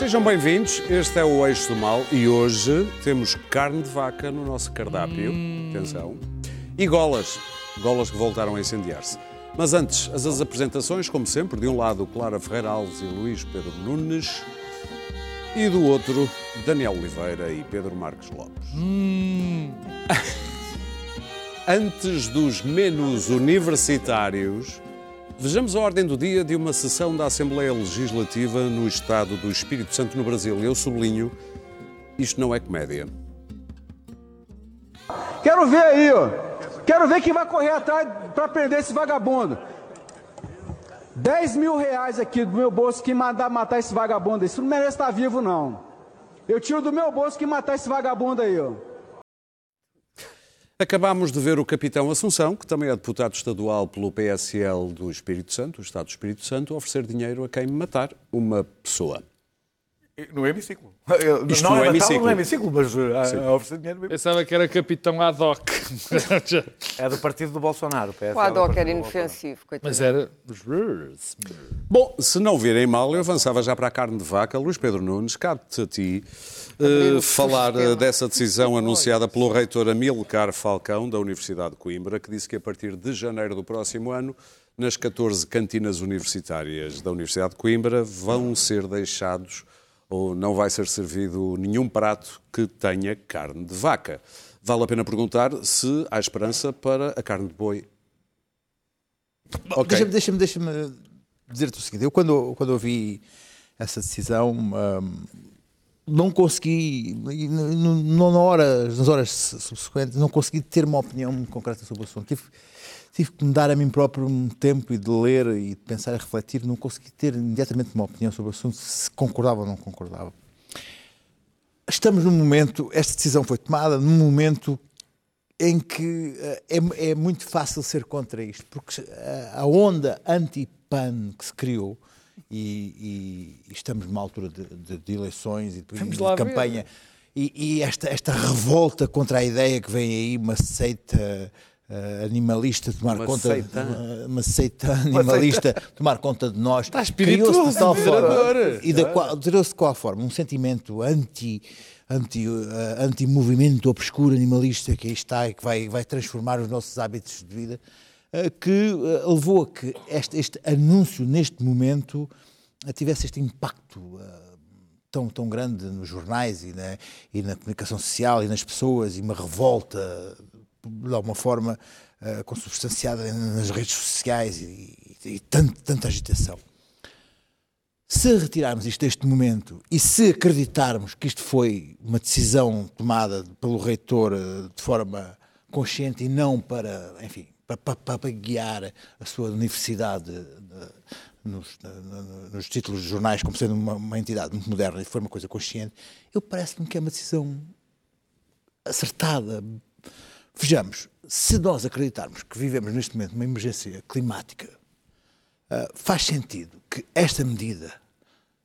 Sejam bem-vindos, este é o Eixo do Mal e hoje temos carne de vaca no nosso cardápio. Atenção. E golas. Golas que voltaram a incendiar-se. Mas antes, as, as apresentações, como sempre, de um lado Clara Ferreira Alves e Luís Pedro Nunes e do outro Daniel Oliveira e Pedro Marques Lopes. Antes dos menus universitários, vejamos a ordem do dia de uma sessão da Assembleia Legislativa no Estado do Espírito Santo no Brasil. Eu sublinho, isto não é comédia. Quero ver aí, ó. Quero ver quem vai correr atrás para prender esse vagabundo. 10 mil reais aqui do meu bolso que mandar matar esse vagabundo. Isso não merece estar vivo, não. Eu tiro do meu bolso que matar esse vagabundo aí, ó. Acabámos de ver o capitão Assunção, que também é deputado estadual pelo PSL do Espírito Santo, o Estado do Espírito Santo, oferecer dinheiro a quem matar uma pessoa. No hemiciclo. Isto não no é hemiciclo. no hemiciclo, mas uh, a, a oferecer dinheiro. Pensava que era capitão ad hoc. É do partido do Bolsonaro. PS, O Adoc era inofensivo, coitado. Mas era. Bom, se não virem mal, eu avançava já para a carne de vaca. Luís Pedro Nunes, cabe-te a ti eh, falar sistema. eh, dessa decisão anunciada pelo reitor Amilcar Falcão, da Universidade de Coimbra, que disse que a partir de janeiro do próximo ano, nas 14 cantinas universitárias da Universidade de Coimbra, vão ser deixados ou não vai ser servido nenhum prato que tenha carne de vaca. Vale a pena perguntar se há esperança para a carne de boi. Ok. Deixa-me deixa deixa dizer-te o seguinte: eu, quando, quando ouvi essa decisão, hum, não consegui, e n- n- não na hora, nas horas subsequentes, não consegui ter uma opinião concreta sobre o assunto. Tive, tive que me dar a mim próprio um tempo e de ler e de pensar e refletir. Não consegui ter imediatamente uma opinião sobre o assunto, se concordava ou não concordava. Estamos num momento, esta decisão foi tomada num momento em que eh, é, é muito fácil ser contra isto, porque eh, a onda anti-PAN que se criou, e, e- estamos numa altura de, de- de eleições e de, Vamos de campanha, e, e esta, esta revolta contra a ideia que vem aí, uma seita eh, animalista tomar Uma conta, seita. uma, uma seita. animalista tomar conta de nós, Está espirituoso, de tal forma, e da qual, criou-se de qual forma? Um sentimento anti, anti, eh, anti-movimento obscuro animalista que aí está e que vai, vai transformar os nossos hábitos de vida, eh, que eh, levou a que este, este anúncio, neste momento, eh, tivesse este impacto eh, tão, tão grande nos jornais e na, e na comunicação social e nas pessoas e uma revolta de alguma forma eh, consubstanciada nas redes sociais e, e, e tanto- tanta agitação. Se retirarmos isto deste momento e se acreditarmos que isto foi uma decisão tomada pelo reitor eh, de forma consciente e não para, enfim, para, para- para guiar a sua universidade eh, nos, nos títulos de jornais como sendo uma, uma entidade muito moderna e foi uma coisa consciente, eu parece-me que é uma decisão acertada. Vejamos, se nós acreditarmos que vivemos neste momento uma emergência climática, ah, faz sentido que esta medida,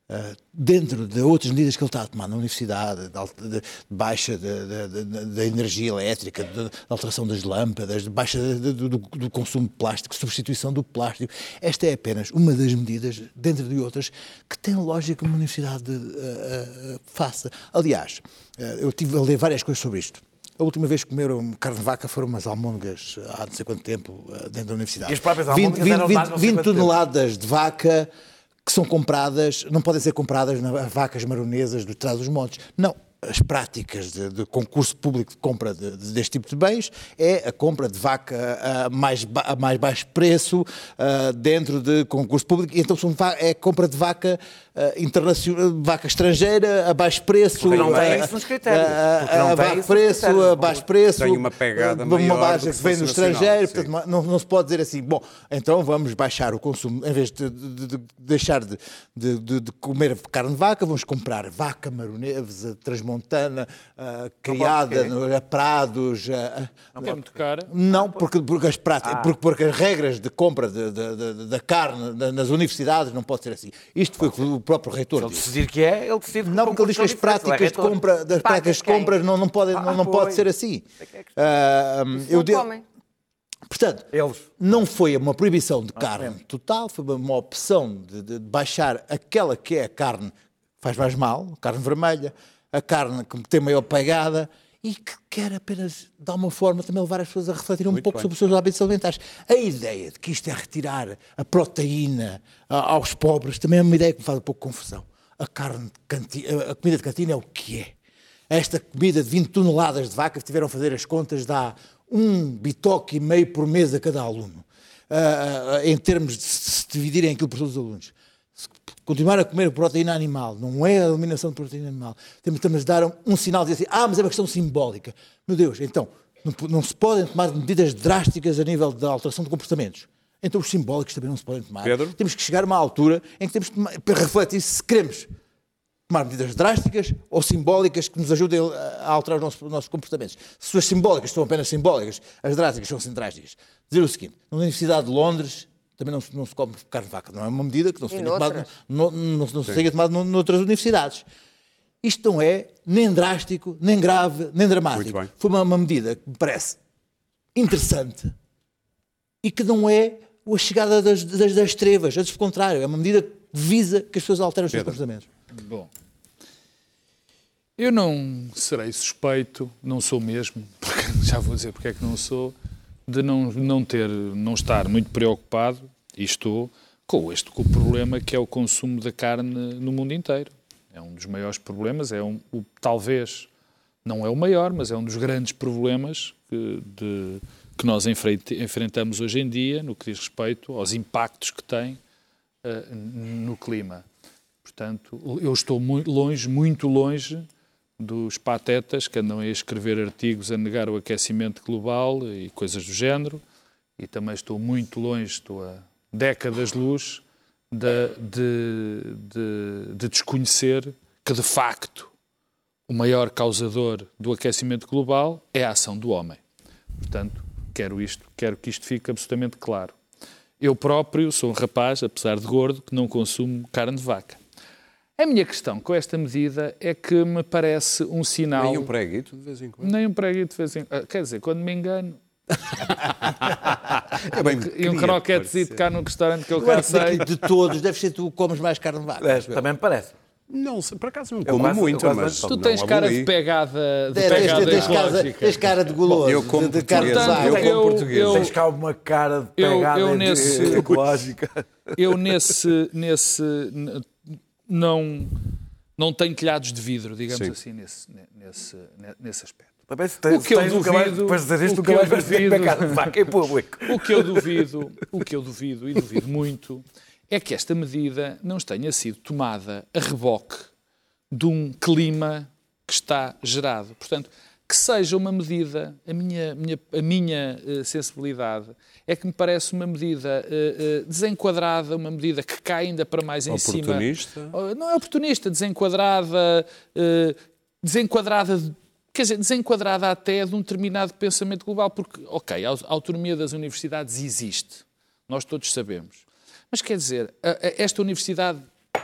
ah, dentro de outras medidas que ele está a tomar na universidade, de, alta- de baixa da- da- da da energia elétrica, de, de alteração das lâmpadas, de baixa de- do, do- consumo de plástico, substituição do plástico, esta é apenas uma das medidas, dentro de outras, que tem lógica que uma universidade ah, ah, faça. Aliás, eu tive a ler várias coisas sobre isto. A última vez que comeram carne de vaca foram umas almôndegas há não sei quanto tempo dentro da universidade. E as próprias 20, almôndegas eram 20, de mais não sei 20 quanto tempo. toneladas de vaca que são compradas, não podem ser compradas nas vacas maronesas do trás dos montes. Não. As práticas de, de concurso público de compra de- de- deste tipo de bens é a compra de vaca a mais, a mais baixo preço ah, dentro de concurso público. Então são é compra de vaca internacional, vaca estrangeira a baixo preço. Porque não tem ah, isso nos critérios. não a tem baixo preço, a baixo preço. Tem uma pegada maior uma do base que vem do estrangeiro. Portanto, não, não se pode dizer assim, bom, então vamos baixar o consumo, em vez de, de- de deixar de, de- de- de comer carne de vaca, vamos comprar vaca maronesa, transmontana, ah, criada a prados. ah, ah, É muito cara. não, porque, porque, as Ah. porque, porque as regras de compra da carne na- nas universidades não pode ser assim. Isto foi o que o próprio Se reitor ele disse. decidir que é, ele decide que Não, porque ele diz que as é práticas ele de compra, das práticas de compras não, não, podem, não, não pode ser assim. que é que Ah, eu Não de-. Portanto, Eles. não foi uma proibição de carne total, foi uma opção de, de baixar aquela que é a carne faz mais mal, carne vermelha, a carne que tem maior pegada e que quer apenas, de alguma forma, também levar as pessoas a refletir um Muito pouco bem. sobre os seus hábitos alimentares. A ideia de que isto é retirar a proteína aos pobres também é uma ideia que me faz um pouco confusão. A, carne cantina, a comida de cantina é o que é. Esta comida de 20 toneladas de vaca, que tiveram a fazer as contas, dá um bitoque e meio por mês a cada aluno. Uh, uh, em termos de se dividirem aquilo por todos os alunos continuar a comer proteína animal, não é a eliminação de proteína animal, temos, de dar um, um, sinal de dizer assim, ah, mas é uma questão simbólica. Meu Deus, então, não, não, se podem tomar medidas drásticas a nível da alteração de comportamentos. Então os simbólicos também não se podem tomar. Pedro? Temos que chegar a uma altura em que temos que para refletir se queremos tomar medidas drásticas ou simbólicas que nos ajudem a alterar os nossos, os nossos comportamentos. Se as simbólicas são apenas simbólicas, as drásticas são drásticas. Dizer o seguinte, na Universidade de Londres também não, não, se come carne de vaca. Não é uma medida que não se tenha tomado, não, não, não se tenha tomado noutras universidades. Isto não é nem drástico, nem grave, nem dramático. Foi uma, uma, medida que me parece interessante e que não é a chegada das, das, das trevas. Antes, pelo contrário, é uma medida que visa que as pessoas alterem os seus comportamentos. Bom. Eu não serei suspeito, não sou mesmo, porque já vou dizer porque é que não sou, de não, não ter, não estar muito preocupado, e estou, com este com o problema que é o consumo da carne no mundo inteiro. É um dos maiores problemas, é um, o, talvez não é o maior, mas é um dos grandes problemas que, de, que nós enfrentamos hoje em dia no que diz respeito aos impactos que tem uh, no clima. Portanto, eu estou muito longe, muito longe dos patetas que andam a escrever artigos a negar o aquecimento global e coisas do género, e também estou muito longe, estou a décadas-luz de, de, de, de desconhecer que, de facto, o maior causador do aquecimento global é a ação do homem. Portanto, quero isto, quero que isto fique absolutamente claro. Eu próprio sou um rapaz, apesar de gordo, que não consumo carne de vaca. A minha questão com esta medida é que me parece um sinal. Nem um preguito de vez em quando. Nem um preguito de vez em quando. Quer dizer, quando me engano. é bem, e um croquetezito cá no restaurante que eu cá sei. De todos, deve ser tu comes mais carne de vaca. É, também me parece. Não, por acaso não como muito, mas... Tu tens cara de pegada, de pegada tens, tens, tens cara de goloso, eu como de, de carne de vaca. Eu, eu, português. Eu, tens cá uma cara de pegada eu, eu nesse, ecológica. Eu nesse, nesse não não tem telhados de vidro, digamos Sim. assim, nesse, nesse, nesse aspecto. o que eu duvido, o que eu duvido, o que eu duvido, o que eu duvido e duvido muito é que esta medida não tenha sido tomada a reboque de um clima que está gerado. Portanto, que seja uma medida, a minha, minha, a minha uh, sensibilidade é que me parece uma medida uh, uh, desenquadrada, uma medida que cai ainda para mais em cima. Oportunista? Oh, não é oportunista, desenquadrada, desenquadrada, quer dizer, desenquadrada até de um determinado pensamento global, porque, ok, a autonomia das universidades existe, nós todos sabemos. Mas quer dizer, esta universidade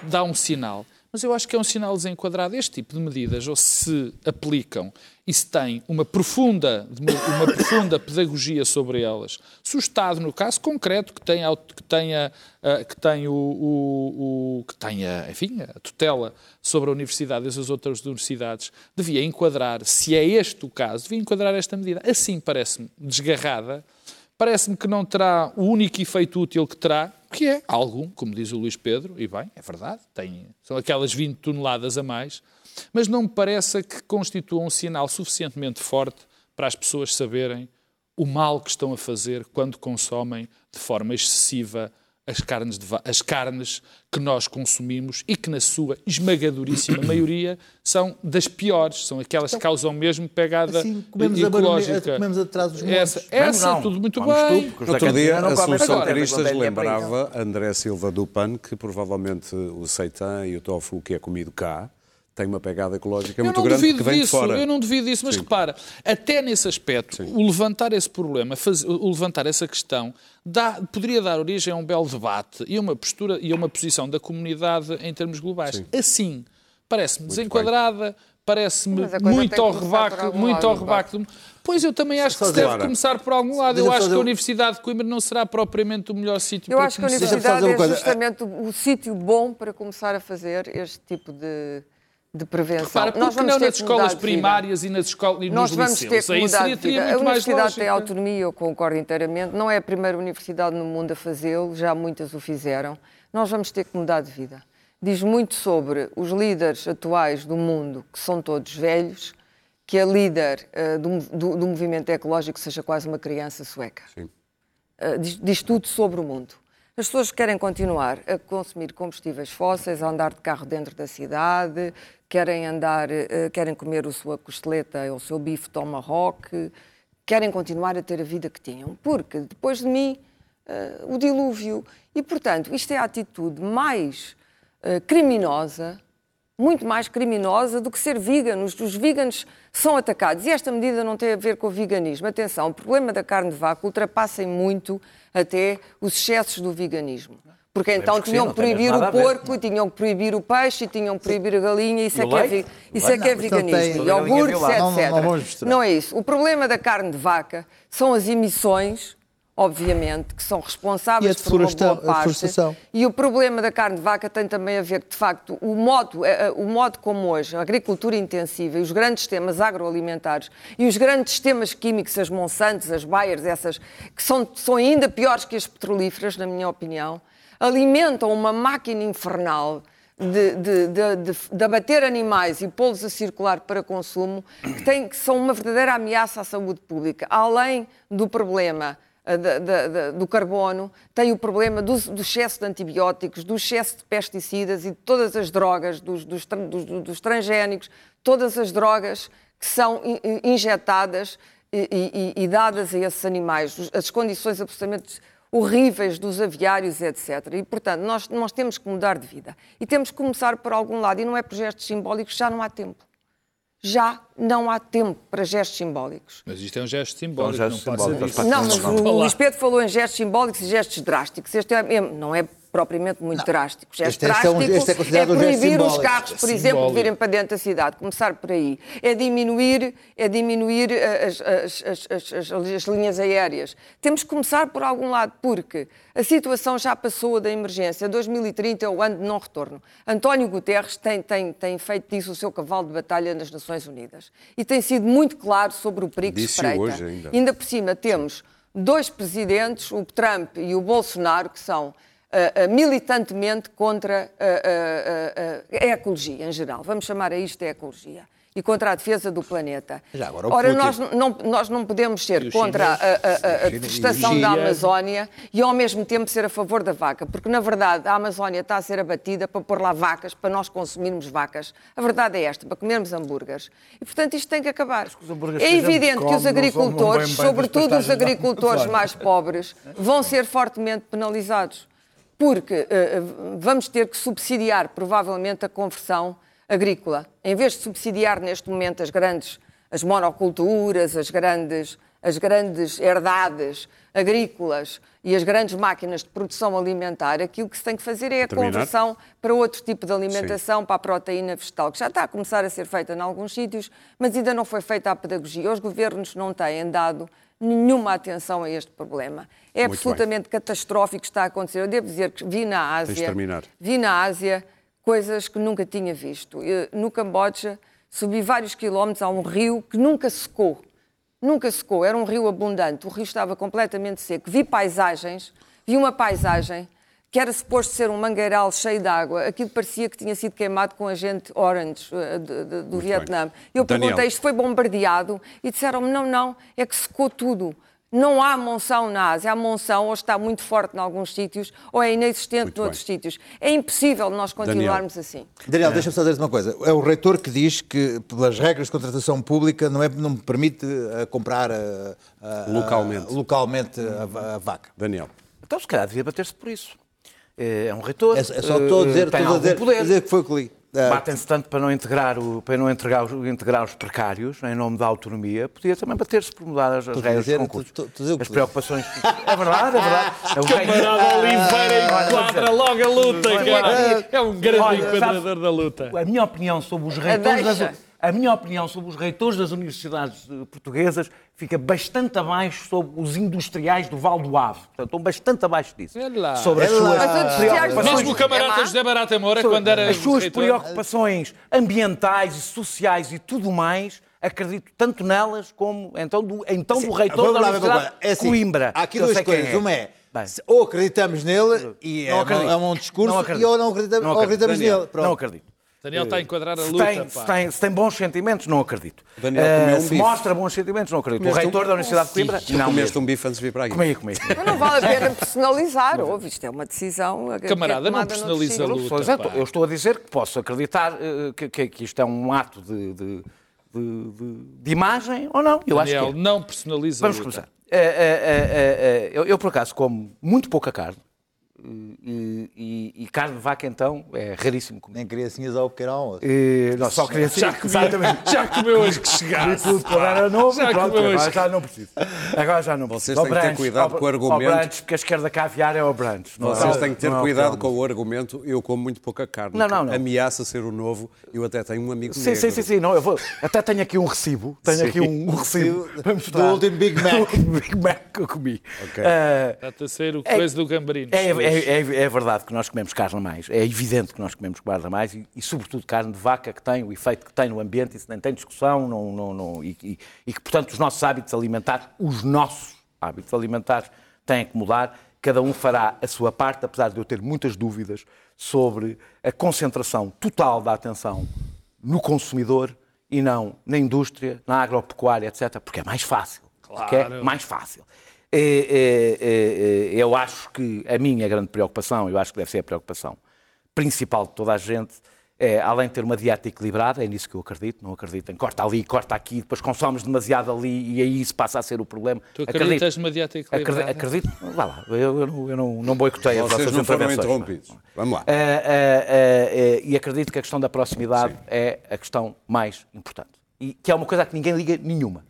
dá um sinal mas eu acho que é um sinal desenquadrado. Este tipo de medidas, ou se aplicam e se tem uma profunda, uma profunda pedagogia sobre elas, se o Estado, no caso concreto, que tenha, que tenha, eh, que tenha, o, o, o, que tenha enfim, a tutela sobre a universidade e as outras universidades, devia enquadrar, se é este o caso, devia enquadrar esta medida. Assim parece-me desgarrada, parece-me que não terá o único efeito útil que terá, que é algum, como diz o Luís Pedro, e bem, é verdade, tem, são aquelas 20 toneladas a mais, mas não me parece que constitua um sinal suficientemente forte para as pessoas saberem o mal que estão a fazer quando consomem de forma excessiva as carnes, de, as carnes que nós consumimos e que, na sua esmagadoríssima maioria, são das piores, são aquelas que então, causam mesmo pegada assim, comemos ecológica. A comemos atrás dos essa, essa não, tudo muito bem. Outro dia, a Solução Caristas lembrava André Silva do PAN que provavelmente o seitan e o tofu que é comido cá tem uma pegada ecológica muito grande que vem disso, de fora. Eu não duvido disso, mas Sim. repara, até nesse aspecto, Sim. o levantar esse problema, faz, o levantar essa questão, dá, poderia dar origem a um belo debate e uma postura e a uma posição da comunidade em termos globais. Sim. Assim, parece-me desenquadrada, parece-me muito ao rebaque, muito ao rebaque. Pois eu também acho que se deve começar por algum lado. Eu acho que a Universidade de Coimbra não será propriamente o melhor sítio eu para começar. Eu acho que a Universidade é justamente o sítio bom para começar a fazer este tipo de de prevenção. Repara, nós vamos não nas escolas primárias e nas escolas e nós nos vamos liceus? ter que mudar de vida. A universidade tem autonomia, eu concordo inteiramente. Não é a primeira universidade no mundo a fazê-lo, já muitas o fizeram. Nós vamos ter que mudar de vida. Diz muito sobre os líderes atuais do mundo, que são todos velhos, que a líder uh, do, do, do, movimento ecológico seja quase uma criança sueca. Uh, diz, diz tudo sobre o mundo. As pessoas querem continuar a consumir combustíveis fósseis, a andar de carro dentro da cidade, querem andar, eh, querem comer a sua costeleta ou o seu bife tomahawk, querem continuar a ter a vida que tinham. Porque depois de mim, uh, o dilúvio. E, portanto, isto é a atitude mais uh, criminosa, muito mais criminosa do que ser veganos. Os veganos são atacados. E esta medida não tem a ver com o veganismo. Atenção, o problema da carne de vaca ultrapassa muito até os excessos do veganismo. Porque então tinham que proibir o porco, tinham que proibir o peixe, tinham que proibir a galinha, isso é que é, isso é, que é veganismo. Iogurtes, etc. Não, é isso. O problema da carne de vaca são as emissões obviamente, que são responsáveis por uma boa parte. E o problema da carne de vaca tem também a ver, de facto, o modo, eh, eh, o modo como hoje a agricultura intensiva e os grandes sistemas agroalimentares e os grandes sistemas químicos, as Monsantos, as Bayers, essas, que são, são ainda piores que as petrolíferas, na minha opinião, alimentam uma máquina infernal de, de, de, de, abater animais e pô-los a circular para consumo, que, tem, que são uma verdadeira ameaça à saúde pública, além do problema eh, do carbono, tem o problema do, do, excesso de antibióticos, do excesso de pesticidas e de todas as drogas, dos, dos, dos, dos transgénicos, todas as drogas que são injetadas e, e, e, dadas a esses animais, as condições absolutamente horríveis dos aviários, etc. E, portanto, nós, nós temos que mudar de vida. E temos que começar por algum lado, e não é por gestos simbólicos, já não há tempo já não há tempo para gestos simbólicos. Mas isto é um gesto simbólico, é um gesto não simbólico. Não, mas o Luís Pedro falou em gestos simbólicos e gestos drásticos. Este é, não é propriamente muito não. drástico. Gesto este, drástico este é, um, este é, é proibir um os carros, por exemplo, de virem para dentro da cidade. Começar por aí. É diminuir, é diminuir as, as, as, as, linhas aéreas. Temos que começar por algum lado, porque a situação já passou da emergência. 2030 é o ano de não retorno. António Guterres tem, tem, tem feito disso o seu cavalo de batalha nas Nações Unidas. E tem sido muito claro sobre o perigo que espreita. Hoje ainda. ainda por cima temos dois presidentes, o Trump e o Bolsonaro, que são uh, militantemente contra a, a, a, ecologia em geral. Vamos chamar a isto a ecologia e contra a defesa do planeta. Agora, Ora, nós não, nós não podemos ser contra a devastação da Amazónia e ao mesmo tempo ser a favor da vaca, porque na verdade a Amazónia está a ser abatida para pôr lá vacas, para nós consumirmos vacas. A verdade é esta, para comermos hambúrgueres. E portanto isto tem que acabar. É evidente que os agricultores, sobretudo os agricultores mais pobres, vão ser fortemente penalizados porque uh, vamos ter que subsidiar provavelmente a conversão agrícola. Em vez de subsidiar neste momento as grandes as monoculturas, as grandes, as grandes herdades agrícolas e as grandes máquinas de produção alimentar, aquilo que se tem que fazer é a Terminar. conversão para outro tipo de alimentação, Sim. para a proteína vegetal, que já está a começar a ser feita em alguns sítios, mas ainda não foi feita a pedagogia. Os governos não têm dado nenhuma atenção a este problema. É Muito absolutamente bem. catastrófico o que está a acontecer. Eu devo dizer que vi na Ásia, vi na Ásia coisas que nunca tinha visto. No Camboja subi vários quilómetros a um rio que nunca secou. Nunca secou, era um rio abundante. O rio estava completamente seco. Vi paisagens, vi uma paisagem que era suposto ser um mangueiral cheio de água, aquilo parecia que tinha sido queimado com agente orange de, do Vietnã. Bem. Eu Daniel. perguntei, isto foi bombardeado? E disseram-me, não, não, é que secou tudo. Não há monção na Ásia. A monção ou está muito forte em alguns sítios ou é inexistente muito noutros bem. sítios. É impossível nós continuarmos Daniel. assim. Daniel, é. deixa-me só dizer uma coisa. É o reitor que diz que, pelas regras de contratação pública, não, é, não permite uh, comprar uh, uh, localmente, localmente a, a, vaca. Daniel. Então, se calhar, devia bater-se por isso. É, é um reitor. É, é só estou a dizer, estou a dizer, dizer, que foi o que li. Uh, Batem-se tanto para não, integrar o, para não integrar, os, integrar os precários em nome da autonomia. Podia também bater-se por mudar as, as regras do concurso. Tu, tu, tu, as preocupações. É verdade, é verdade. É um Camarada Oliveira enquadra logo a luta. É um grande enquadrador da luta. A minha opinião sobre os reitores das a minha opinião sobre os reitores das universidades eh, portuguesas fica bastante abaixo sobre os industriais do Val do Ave. Portanto, estão bastante abaixo disso. É sobre as suas preocupações. Mesmo o camarada José Barata Moura, quando era As suas preocupações ambientais e sociais e tudo mais, acredito tanto nelas como então do, então Sim, do reitor da Universidade é assim, Coimbra. Há aqui duas coisas. É. Uma é, Bem. ou acreditamos nele e é, é, um discurso, e ou não acreditamos, não acreditamos, acreditamos nele. Pronto. Não acredito. Daniel está a enquadrar a luta. Tem, se, tem, se tem bons sentimentos, não acredito. Daniel comeu uh, um se bife. mostra bons sentimentos, não acredito. Comeste o reitor um... da Universidade de Coimbra. Não comeste um bife antes de vir para aqui. Comi, comi. Mas não vale a pena personalizar. Ouve, isto é uma decisão. Camarada, não personaliza a luta. É, eu estou a dizer que posso acreditar uh, que, que, que, isto é um ato de, de, de, de imagem ou não. Eu Daniel, acho que é. não personaliza Vamos a luta. começar. Uh, eu, eu, por acaso, como muito pouca carne. E, e, e, carne de vaca, então, é raríssimo comer. Nem criancinhas ao pequeno almoço. Não, só criancinhas. Já, já comeu hoje que chegasse. tudo quando era novo, já pronto, agora já não preciso. Agora já não preciso. Vocês têm que ter cuidado com o argumento. Branch, porque a esquerda caviar é o branch. Vocês têm que ter é cuidado com o argumento. Eu como muito pouca carne. Não, não, não. Ameaça ser o novo. Eu até tenho um amigo sim, negro. Sim, sim, sim. Não, eu vou... Até tenho aqui um recibo. Tenho sim. aqui um, um recibo. Do último Big Mac. Big Mac que eu comi. Ok. Uh, Está a ser o coisa do gambarino. É, é, é verdade verdade que nós comemos carne a mais, é evidente que nós comemos carne a mais e, e, sobretudo, carne de vaca que tem o efeito que tem no ambiente, isso nem tem discussão, não, não, não, e, e, e, que, portanto, os nossos hábitos alimentares, os nossos hábitos alimentares, têm que mudar. Cada um fará a sua parte, apesar de eu ter muitas dúvidas sobre a concentração total da atenção no consumidor e não na indústria, na agropecuária, etc., porque é mais fácil. Claro. Porque é mais fácil. É, é, é, eu acho que a minha grande preocupação, eu acho que deve ser a preocupação principal de toda a gente, é, além de ter uma dieta equilibrada, é nisso que eu acredito, não acredito em corta ali, corta aqui, depois consomes demasiado ali e aí isso passa a ser o problema. Tu acreditas acredito, numa dieta equilibrada? Acredito, acredito vá lá, eu, eu, eu não, não boicoteio as vossas não foram interrompidos. Vamos lá. e acredito que a questão da proximidade Sim. é a questão mais importante. E que é uma coisa que ninguém liga nenhuma,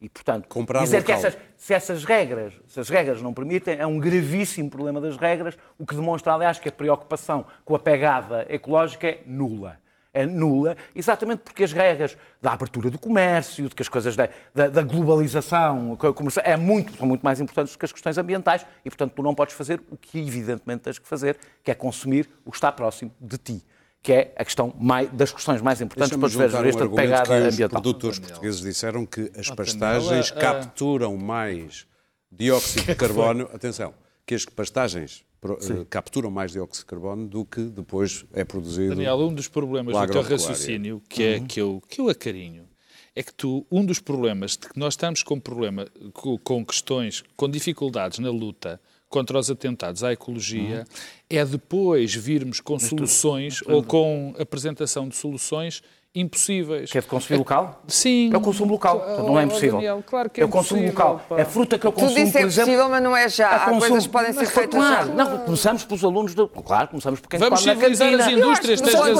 e, portanto, Comprar dizer local. que essas, se essas regras, se as regras não permitem, é um gravíssimo problema das regras, o que demonstra, aliás, que a preocupação com a pegada ecológica é nula. É nula, exatamente porque as regras da abertura do comércio, de que as coisas da, da, da globalização é muito, são muito mais importantes do que as questões ambientais e, portanto, tu não podes fazer o que evidentemente tens que fazer, que é consumir o que está próximo de ti que é a questão mais, das questões mais importantes para ver esta um pegada que ambiental. Os produtores portugueses disseram que as pastagens capturam mais dióxido de carbono, atenção, que as pastagens uh, capturam mais dióxido de carbono do que depois é produzido. Daniel, um dos problemas do teu raciocínio, que é uhum. que, eu, que eu acarinho, é que tu, um dos problemas de que nós estamos com problema, com, com questões, com dificuldades na luta contra os atentados à ecologia uhum. é depois virmos com soluções ou com apresentação de soluções impossíveis. Que é de consumir local? Sim. É o consumo local, oh, não é impossível. Daniel, claro que é, é o consumo local. Pá. É fruta que eu consumo, tu disse por é possível, mas não é já. Há consumo... coisas que podem ser feitas claro, já. Não, começamos pelos alunos do... Claro, começamos por quem Vamos civilizar as indústrias, tens razão.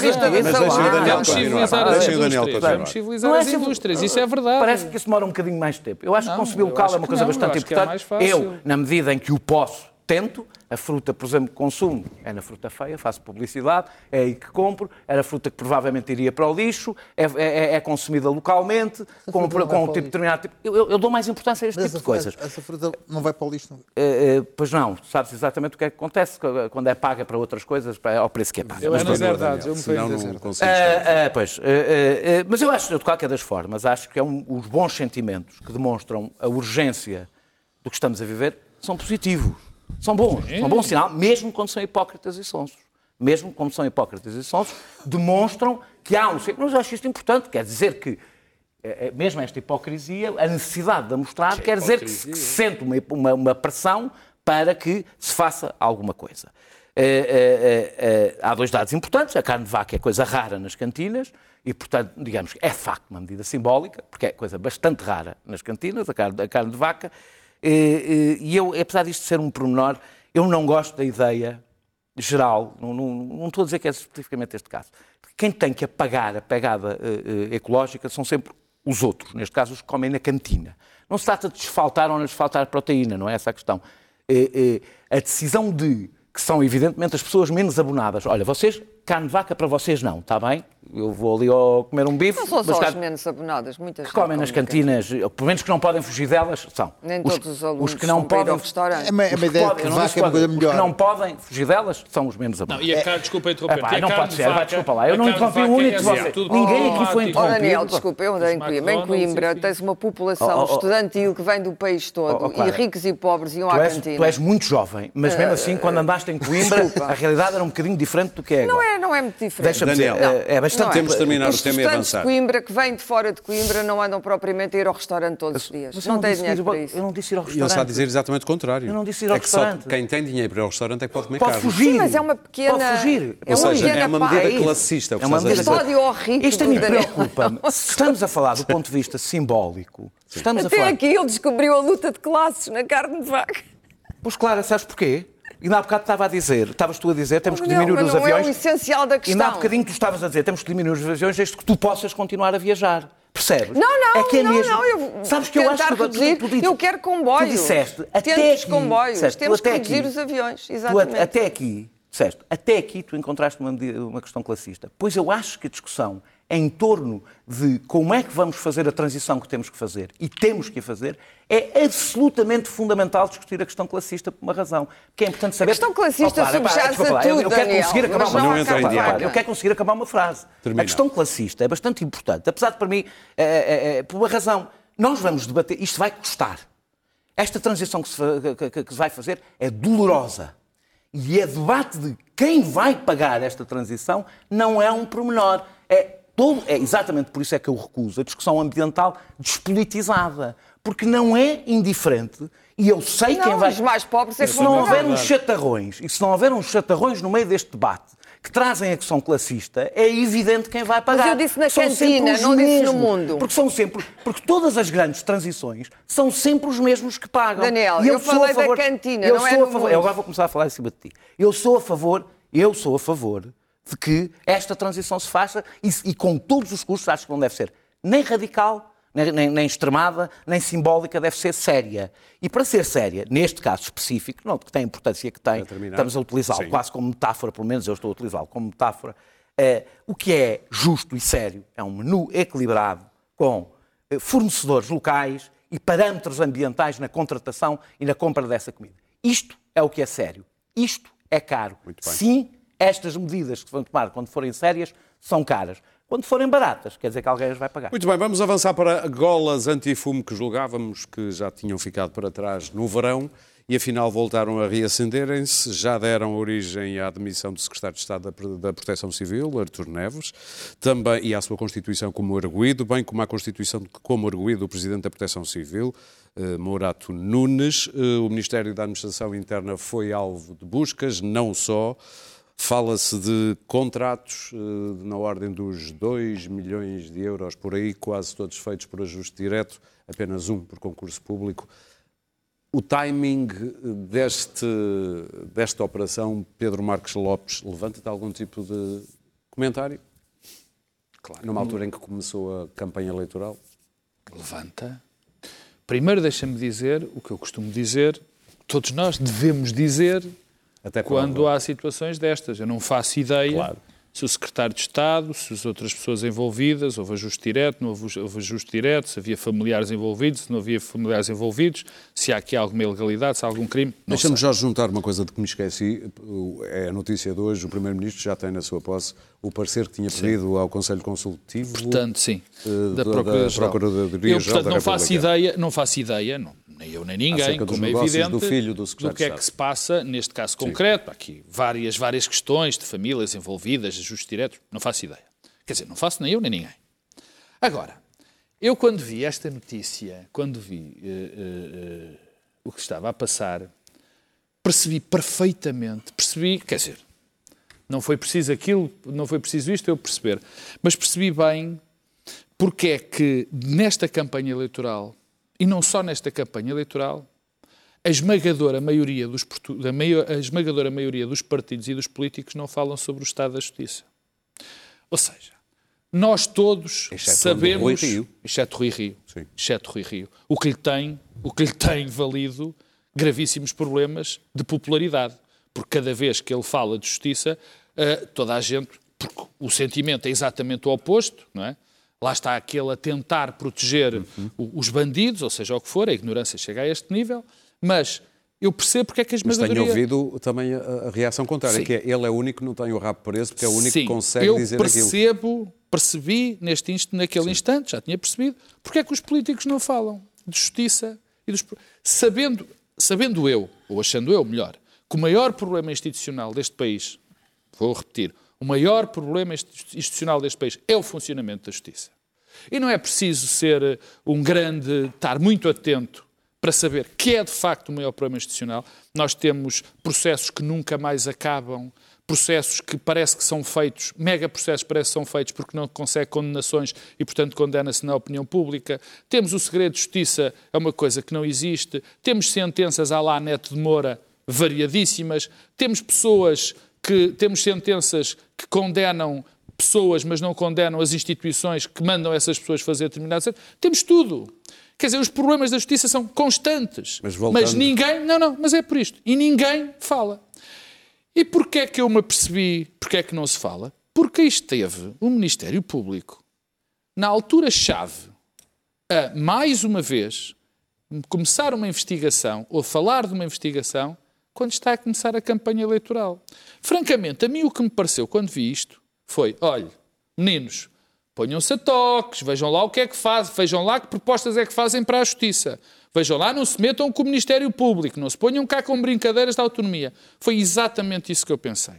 Vamos civilizar as indústrias. Vamos civilizar as indústrias, isso é verdade. Parece que isso demora um bocadinho mais de tempo. Eu acho que consumir local é uma coisa bastante é importante. Eu, na medida em que o posso, tento, a fruta, por exemplo, que consumo é na fruta feia, faço publicidade, é aí que compro, era fruta que provavelmente iria para o lixo, é, é, é consumida localmente, com, com um tipo determinado tipo. Eu, eu, dou mais importância a este tipo de coisas. Essa fruta não vai para o lixo? Não? É, é, pois não, sabes exatamente o que é que acontece quando é paga para outras coisas, ao preço que é pago. Eu é nas verdades, eu me Senão não consigo uh, Pois, mas eu acho, de qualquer das formas, acho que é um, os bons sentimentos que demonstram a urgência do que estamos a viver são positivos são bons, Sim. são bom sinal, mesmo quando são hipócritas e sonsos. Mesmo quando são hipócritas e sonsos, demonstram que há um... Mas eu acho isto importante, quer dizer que é, é, mesmo esta hipocrisia, a necessidade de mostrar, que quer dizer que se, sente uma, uma, uma, pressão para que se faça alguma coisa. É, é, é, há dois dados importantes. A carne de vaca é coisa rara nas cantinas e, portanto, digamos que é facto uma medida simbólica, porque é coisa bastante rara nas cantinas, a carne, a carne de vaca. E eu, apesar disto ser um pormenor, eu não gosto da ideia geral, não, não, não, estou a dizer que é especificamente este caso, quem tem que apagar a pegada uh, ecológica são sempre os outros, neste caso os que comem na cantina. Não se trata de desfaltar ou não desfaltar proteína, não é essa a questão. A decisão de que são evidentemente as pessoas menos abonadas. Olha, vocês, carne vaca para vocês não, está bem? Eu vou ali ao comer um bife. Não são só as menos abonadas, muitas que comem nas cantinas, pelo menos que não podem fugir delas, são. Nem os, todos os alunos os que não podem, ao restaurante. É uma, é uma ideia podem, que vaca é uma coisa melhor. Os que não podem fugir delas são os menos abonados. Não, e a carne, desculpa interromper, é, pá, não pode ser, vai, desculpa lá, eu não interrompi o único de vocês. Ninguém aqui foi interrompido. Oh, Daniel, desculpa, eu andei em Coimbra. Em Coimbra tens uma população estudantil que vem do país todo, e ricos e pobres iam à cantina. Tu és muito jovem, mas mesmo assim, quando andaste em Coimbra, a realidade era um bocadinho diferente do que é agora. Não é muito diferente. Daniel, é bastante... Temos de terminar o tema e avançar. de Coimbra que vêm de fora de Coimbra não andam propriamente a ir ao restaurante todos os dias. Não, não têm dinheiro para isso. Eu não disse ir ao restaurante. Ele está a dizer exatamente o contrário. Eu não disse ir ao é restaurante. quem tem dinheiro para ir ao restaurante é que pode comer pode carne. Fugir. Sim, mas é uma pequena... Pode fugir. É uma Ou seja, é uma medida país. classista. É uma medida classista. Isto a mim preocupa-me. Estamos a falar do ponto de vista simbólico. Estamos Até a falar... aqui ele descobriu a luta de classes na carne de vaca. Pois claro, sabes porquê? E na bocado estava a dizer, estavas tu a dizer, temos que diminuir não, os aviões. Não é o essencial da questão. E na bocadinho tu estavas a dizer, temos que diminuir os aviões desde que tu possas continuar a viajar. Percebes? Não, não, é que é não, mesmo. não. Eu Sabes que eu acho que reduzir, tu, tu, tu, eu quero comboios. Tu disseste, até Temos aqui, comboios, disseste, temos que reduzir aqui, os aviões, exatamente. Tu, até aqui, disseste, até aqui tu encontraste uma, uma questão classista. Pois eu acho que a discussão em torno de como é que vamos fazer a transição que temos que fazer e temos que a fazer, é absolutamente fundamental discutir a questão classista por uma razão. Que é importante saber. A questão classista oh, subjaz tudo, eu, eu, quero conseguir acabar uma não frase. Eu quero conseguir acabar uma frase. A questão classista é bastante importante, apesar de para mim, é, é, é, por uma razão. Nós vamos debater, isto vai custar. Esta transição que se, que, que, que se vai fazer é dolorosa. E é debate de quem vai pagar esta transição não é um pormenor. É Todo, é exatamente por isso é que eu recuso a discussão ambiental despolitizada. Porque não é indiferente e eu sei não, quem vai. Os mais pobres é que se não houver uns chatarrões, e se não houver uns chatarrões no meio deste debate que trazem a questão classista, é evidente quem vai pagar. Mas eu disse na são cantina, não disse no mundo. Porque são sempre, porque todas as grandes transições são sempre os mesmos que pagam. Daniel, e eu, eu falei favor, da cantina, eu não é sou no a favor. Eu agora vou começar a falar em cima de ti. Eu sou a favor, eu sou a favor de que esta transição se faça e, e, com todos os custos, acho que não deve ser nem radical, nem, nem, nem, extremada, nem simbólica, deve ser séria. E para ser séria, neste caso específico, não que tem a importância que tem, estamos a utilizá-lo quase como metáfora, pelo menos eu estou a utilizá-lo como metáfora, é, o que é justo e sério é um menu equilibrado com é, fornecedores locais e parâmetros ambientais na contratação e na compra dessa comida. Isto é o que é sério. Isto é caro. Sim, estas medidas que se vão tomar quando forem sérias são caras. Quando forem baratas, quer dizer que alguém as vai pagar. Muito bem, vamos avançar para golas antifumo que julgávamos que já tinham ficado para trás no verão e afinal voltaram a reacenderem-se. Já deram origem à admissão do Secretário de Estado da Proteção Civil, Artur Neves, também, e à sua Constituição como arguído, bem como à Constituição como arguído do Presidente da Proteção Civil, eh, Mourato Nunes. Eh, o Ministério da Administração Interna foi alvo de buscas, não só. Fala-se de contratos uh, na ordem dos 2 milhões de euros por aí, quase todos feitos por ajuste direto, apenas um por concurso público. O timing deste, desta operação, Pedro Marques Lopes, levanta-te algum tipo de comentário? Claro. Numa altura em que começou a campanha eleitoral? Levanta. Primeiro deixa-me dizer o que eu costumo dizer, todos nós devemos dizer até quando há situações destas. Eu não faço ideia claro. se o secretário de Estado, se as outras pessoas envolvidas, houve ajuste direto, não houve, houve ajuste direto, se havia familiares envolvidos, se não havia familiares envolvidos, se há aqui alguma ilegalidade, se há algum crime. Deixa-me já juntar uma coisa de que me esqueci. É a notícia de hoje, o Primeiro-Ministro já tem na sua posse o parecer que tinha pedido sim. ao Conselho Consultivo. Portanto, sim. Uh, da Procuradoria-Geral. Procuradoria eu, portanto, não faço ideia, não faço ideia, não, nem eu nem ninguém, como é evidente, do, filho do, do que é que se passa neste caso concreto. Sim. Há aqui várias, várias questões de famílias envolvidas, ajustes diretos, não faço ideia. Quer dizer, não faço nem eu nem ninguém. Agora, eu quando vi esta notícia, quando vi uh, uh, o que estava a passar, percebi perfeitamente, percebi, quer dizer, não foi preciso aquilo, não foi preciso isto eu perceber, mas percebi bem porque é que nesta campanha eleitoral e não só nesta campanha eleitoral, a esmagadora maioria, dos, a esmagadora maioria dos partidos e dos políticos não falam sobre o Estado da Justiça. Ou seja, nós todos exceto sabemos, Rui Rio. exceto Rui Rio, Sim. exceto Rui Rio, o que lhe tem, o que lhe tem valido gravíssimos problemas de popularidade, porque cada vez que ele fala de justiça, uh, toda a gente, porque o sentimento é exatamente o oposto, não é? Lá está aquele a tentar proteger uhum. os bandidos, ou seja, o que for, a ignorância chega a este nível, mas eu percebo porque é que a esmagadora... Mas tenho ouvido também a, a reação contrária, Sim. que é ele é o único que não tem o rabo preso, porque é o único Sim. que consegue eu dizer percebo, aquilo. percebi neste inst, naquele Sim. instante, já tinha percebido, porque é que os políticos não falam de justiça e dos... Sabendo, sabendo eu, ou achando eu melhor, que o maior problema institucional deste país, vou repetir, o maior problema institucional deste país é o funcionamento da justiça. E não é preciso ser um grande, estar muito atento para saber que é de facto o maior problema institucional. Nós temos processos que nunca mais acabam, processos que parece que são feitos, mega processos parece que são feitos porque não consegue condenações e, portanto, condena-se na opinião pública. Temos o segredo de justiça, é uma coisa que não existe. Temos sentenças à lá Neto de Moura variadíssimas. Temos pessoas que, temos sentenças que condenam pessoas, mas não condenam as instituições que mandam essas pessoas fazer determinadas. Temos tudo. Quer dizer, os problemas da justiça são constantes. Mas, voltando... mas ninguém. Não, não, mas é por isto. E ninguém fala. E porquê é que eu me apercebi? Porquê é que não se fala? Porque esteve o Ministério Público, na altura-chave, a, mais uma vez, começar uma investigação, ou falar de uma investigação, quando está a começar a campanha eleitoral. Francamente, a mim o que me pareceu quando vi isto foi: olhe, meninos, Ponham-se a toques, vejam lá o que é que fazem, vejam lá que propostas é que fazem para a justiça. Vejam lá, não se metam com o Ministério Público, não se ponham cá com brincadeiras da autonomia. Foi exatamente isso que eu pensei.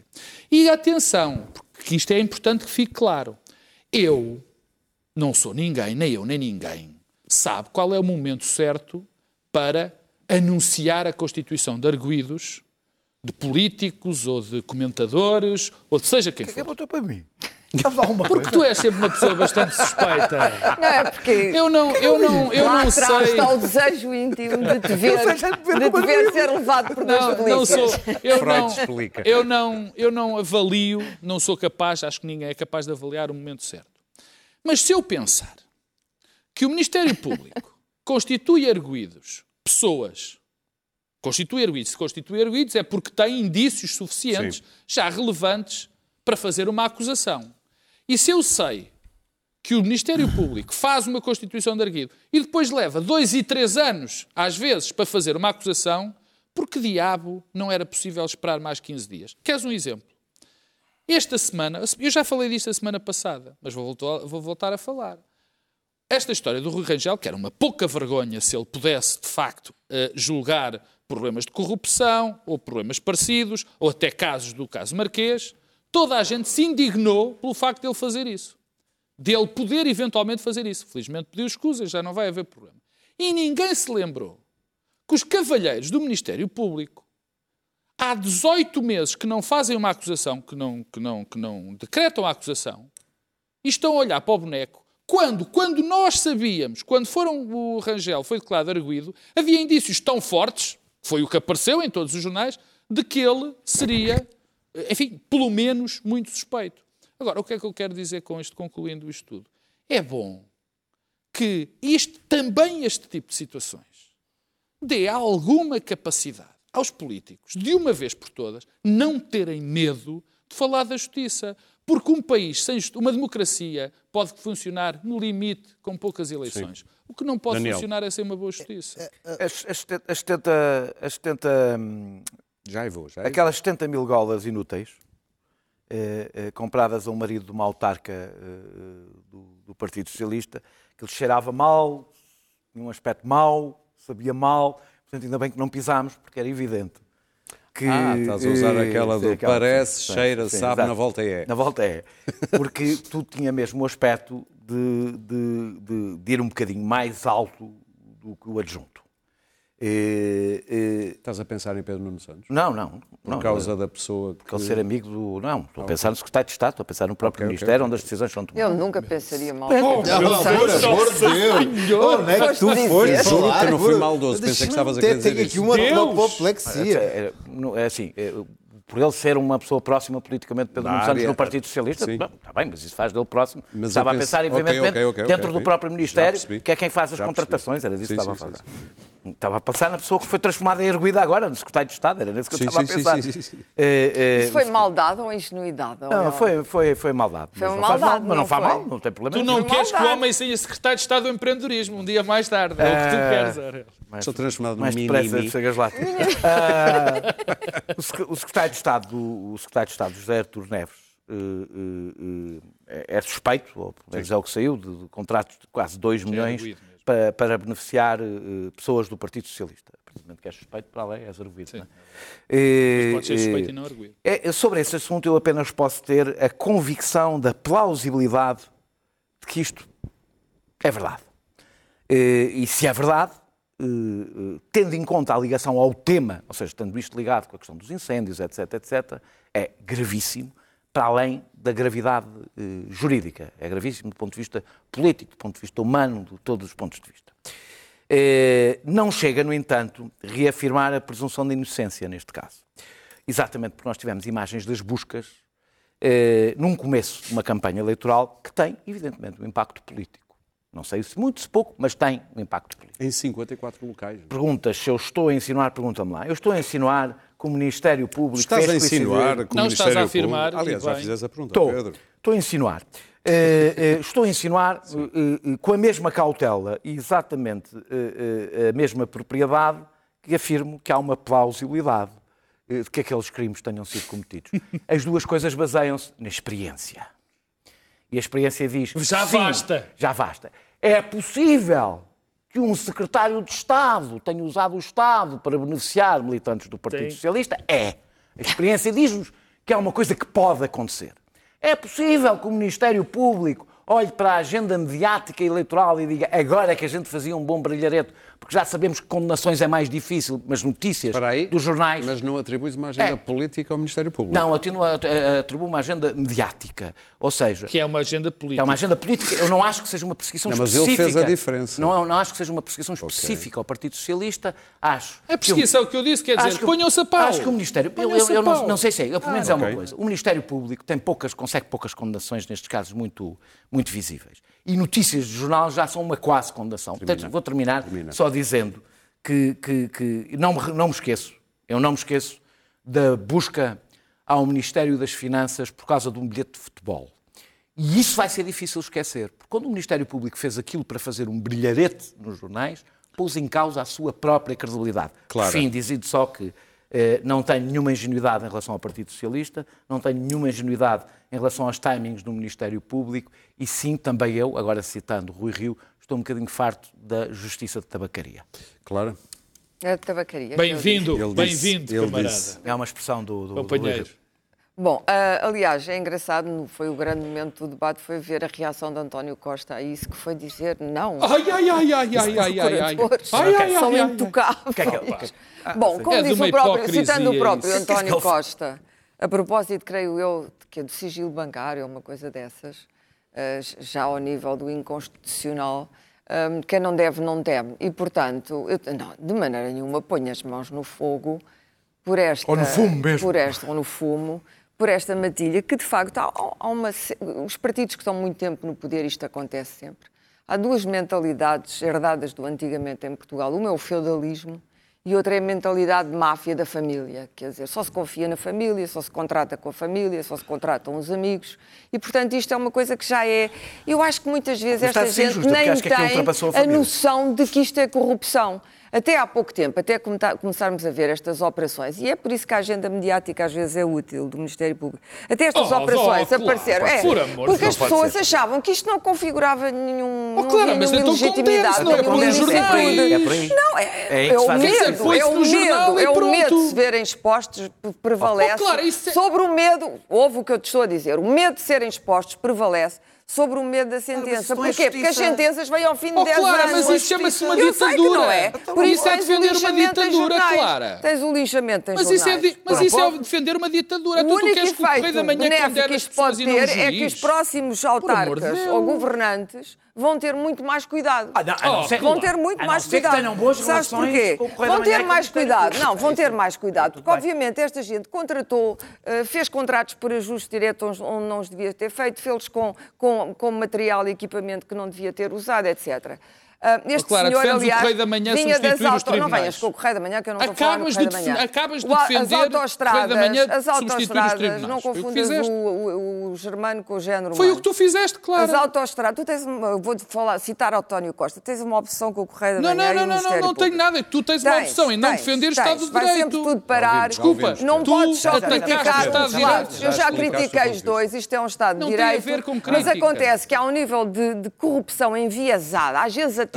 E atenção, porque isto é importante que fique claro. Eu não sou ninguém, nem eu nem ninguém, sabe qual é o momento certo para anunciar a constituição de arguídos de políticos ou de comentadores ou de seja quem que for. Que para mim? Porque tu és sempre uma pessoa bastante suspeita. Não é porque. Eu não, eu não, eu não atrás sei. está o desejo íntimo de te ver, de te ver ser levado por dois não, não sou, eu não, explica. Eu não, eu não avalio, não sou capaz, acho que ninguém é capaz de avaliar o momento certo. Mas se eu pensar que o Ministério Público constitui arguídos pessoas constitui arguídos, se constitui arguídos é porque tem indícios suficientes, Sim. já relevantes, para fazer uma acusação. E se eu sei que o Ministério Público faz uma constituição de arguido e depois leva dois e três anos, às vezes, para fazer uma acusação, por que diabo não era possível esperar mais 15 dias? Queres um exemplo? Esta semana, eu já falei disto a semana passada, mas vou voltar a falar. Esta história do Rui Rangel, que era uma pouca vergonha se ele pudesse, de facto, eh, julgar problemas de corrupção, ou problemas parecidos, ou até casos do caso Marquês, toda a gente se indignou pelo facto de ele fazer isso. De ele poder eventualmente fazer isso. Felizmente pediu escusas, já não vai haver problema. E ninguém se lembrou que os cavalheiros do Ministério Público, há 18 meses que não fazem uma acusação, que não, que não, que não decretam a acusação, e estão a olhar para o boneco, quando, quando nós sabíamos, quando foram, o Rangel foi declarado arguído, havia indícios tão fortes, foi o que apareceu em todos os jornais, de que ele seria enfim, pelo menos muito suspeito. Agora, o que é que eu quero dizer com isto, concluindo isto tudo? É bom que isto, também este tipo de situações dê alguma capacidade aos políticos, de uma vez por todas, não terem medo de falar da justiça. Porque um país sem uma democracia pode funcionar no limite com poucas eleições. Sim. O que não pode Daniel. funcionar é sem uma boa justiça. As, as, as, 70, as 70 já vou, já Aquelas 70 mil golas inúteis, eh, eh, compradas a um marido de uma autarca eh, do, do, Partido Socialista, que ele cheirava mal, tinha um aspecto mau, sabia mal, portanto ainda bem que não pisámos, porque era evidente. Que, ah, estás a usar aquela do aquela, parece, sim, cheira, sim, sabe, exato. na volta é. Na volta é. Porque tudo tinha mesmo o aspecto de, de, de, de ir um bocadinho mais alto do que o adjunto. E, e... Estás a pensar em Pedro Nuno Santos? Não, não. Por não, causa da pessoa que... Ele ser amigo do... Não, estou a pensar no secretário de Estado, estou a pensar no próprio okay, Ministério, okay. onde as decisões são tomadas. Eu nunca pensaria mal. Oh, por amor de Deus! Onde é que tu foste? Juro que não fui maldoso, pensei que estavas a querer dizer Tenho aqui uma apoplexia. É, é, é assim, por ele ser uma pessoa próxima politicamente de Pedro Nuno Santos no Partido Socialista, está bem, mas isso faz dele próximo. Mas Estava penso... a pensar, evidentemente, okay, okay, okay, dentro do próprio Ministério, que é quem faz as Já contratações, percebi. era disso que estava sim, a fazer. Sim, Estava a pensar na pessoa que foi transformada em erguida agora, no secretário de Estado, era nisso que eu estava a pensar. É, é... Isso foi maldade ou ingenuidade? Não, foi, foi, foi maldade. Foi mas não maldade, mal, mas não, faz mal, não tem problema. Tu não queres que o homem seja secretário de Estado do empreendedorismo um dia mais tarde, é o que tu eh, queres. Mais, Sou transformado num depressa chegas lá. uh, o secretário de Estado, o secretário de Estado José Artur Neves, uh, uh, é suspeito, ou pelo menos é o que saiu, de, de contratos de quase 2 milhões é para, para, beneficiar pessoas do Partido Socialista. Aparentemente que é suspeito, para a lei é arguído. Não é? pode ser suspeito e não arguído. É, sobre esse assunto eu apenas posso ter a convicção da plausibilidade de que isto é verdade. E se é verdade, eh, eh, tendo em conta a ligação ao tema, ou seja, tendo isto ligado com a questão dos incêndios, etc., etc., é gravíssimo, para além da gravidade eh, jurídica. É gravíssimo do ponto de vista político, do ponto de vista humano, de todos os pontos de vista. não chega, no entanto, reafirmar a presunção de inocência neste caso. Exatamente porque nós tivemos imagens das buscas num começo de uma campanha eleitoral que tem, evidentemente, um impacto político. Não sei se muito, se pouco, mas tem um impacto político. Em 54 locais. Perguntas se eu estou a insinuar, pergunta-me lá. Eu estou a insinuar que o Ministério Público. Estás a insinuar que o Não Ministério estás a afirmar. Público... Aliás, já fizeste a pergunta, estou, Pedro. Estou a insinuar. Uh, uh, estou a insinuar uh, com a mesma cautela e exatamente a mesma propriedade que afirmo que há uma plausibilidade de que aqueles crimes tenham sido cometidos. As duas coisas baseiam-se na experiência. E a experiência diz. Já basta! Já basta. É possível que um secretário de Estado tenha usado o Estado para beneficiar militantes do Partido Sim. Socialista? É. A experiência diz-nos que é uma coisa que pode acontecer. É possível que o Ministério Público olhe para a agenda mediática eleitoral e diga agora é que a gente fazia um bom brilhareto porque já sabemos que condenações é mais difícil, mas notícias aí, dos jornais. Mas não atribuis uma agenda é. política ao Ministério Público? Não, atribuo uma agenda mediática. Ou seja. Que é uma agenda política. É uma agenda política. Eu não acho que seja uma perseguição não, específica. Mas ele fez a diferença. Não, não acho que seja uma perseguição específica okay. ao Partido Socialista. Acho. A perseguição que eu, que eu disse quer dizer, ponham-se a pau. Acho que o Ministério. Eu, eu, eu não, não, sei se é. Eu, pelo menos ah, é uma okay. coisa. O Ministério Público tem poucas, consegue poucas condenações, nestes casos, muito, muito visíveis. E notícias de jornal já são uma quase condenação. Portanto, vou terminar Termina. só dizendo que, que, que não, me, não me esqueço, eu não me esqueço da busca ao Ministério das Finanças por causa de um bilhete de futebol. E isso vai ser difícil esquecer, porque quando o Ministério Público fez aquilo para fazer um brilharete nos jornais, pôs em causa a sua própria credibilidade. Claro. Fim, dizendo só que não tenho nenhuma ingenuidade em relação ao Partido Socialista, não tenho nenhuma ingenuidade em relação aos timings do Ministério Público e sim, também eu, agora citando Rui Rio, estou um bocadinho farto da justiça de tabacaria. Claro. É de tabacaria. Bem-vindo, bem-vindo, camarada. Disse. É uma expressão do, do companheiro. Do Bom, uh, aliás, é engraçado, foi o grande momento do debate, foi ver a reação de António Costa a isso, que foi dizer não. Ai, ai, ai, ai, ai, ai, ai, ai. São intocáveis. Bom, como é disse o próprio, citando o próprio António Costa, a propósito, creio eu, que é do sigilo bancário, uma coisa dessas, uh, já ao nível do inconstitucional, um, quem não deve, não teme. E, portanto, eu, não, de maneira nenhuma ponho as mãos no fogo por esta... Ou no fumo mesmo. Por esta, ou no fumo, por esta matilha, que de facto há, há uma... Os partidos que estão muito tempo no poder, isto acontece sempre. Há duas mentalidades herdadas do antigamente em Portugal. Uma é o feudalismo e outra é a mentalidade de máfia da família. Quer dizer, só se confia na família, só se contrata com a família, só se contratam os amigos. E, portanto, isto é uma coisa que já é. Eu acho que muitas vezes esta gente justo, nem tem a, a noção de que isto é corrupção até há pouco tempo, até começarmos a ver estas operações, e é por isso que a agenda mediática às vezes é útil do Ministério Público, até estas oh, operações oh, apareceram. Claro, é, amor, porque as pessoas achavam que isto não configurava nenhum, oh, claro, mas então legitimidade, não é por aí. É por aí. Não, é, é, é o medo, é o medo, é o medo de se verem expostos prevalece oh, claro, é... sobre o medo, ouve o que eu te estou a dizer, o medo de serem expostos prevalece sobre o medo da sentença. Porquê? Porque as sentenças vêm ao fim de oh, 10 claro, anos. mas isso chama-se uma ditadura. não é. Então, Por isso é tens defender uma ditadura. Clara. Tens o linchamento em Mas isso, é, jornais. mas isso é pouco. defender uma ditadura. O Tu, tu único que efeito da Manhã benéfico que isto pode ter é que os próximos de autarcas ou governantes vão ter muito mais cuidado. Ah, não, a não ser que- vão ter muito mais cuidado. tenham boas Sabes relações porquê? Vão ter mais cuidado. Não, vão ter tudo. mais cuidado. Tudo Porque, obviamente, esta gente contratou, eh, fez contratos por ajuste direto onde não os devia ter feito, fez-los com, com, com material e equipamento que não devia ter usado, etc. Ah, este Clara, senhor, defendes o aliás, Correio da Manhã vinha das substituir os auto... Não venhas com o Correio da Manhã, que eu não estou a falar Acabas Correio de da defen- Manhã. acabas de O- defender as o Correio da autoestradas, Manhã as substituir os autoestradas, tribunais. não confundas o, o, o germano com o género Foi o humano. que tu fizeste, As claro. autoestradas, tu tens uma, eu vou falar, citar António Costa, tens uma opção com o Correio da Não, Manhã não, e o não, não, não, não tenho nada. Tu tens uma opção em não tens, defender o. Estado de Vai sempre Direito. tudo parar. Desculpa, Não podes só criticar os lados. Direito. Eu já critiquei os dois, isto é um Estado de Não tem a Direito. ver com mas acontece que há um nível de corrupção enviesada, às vezes até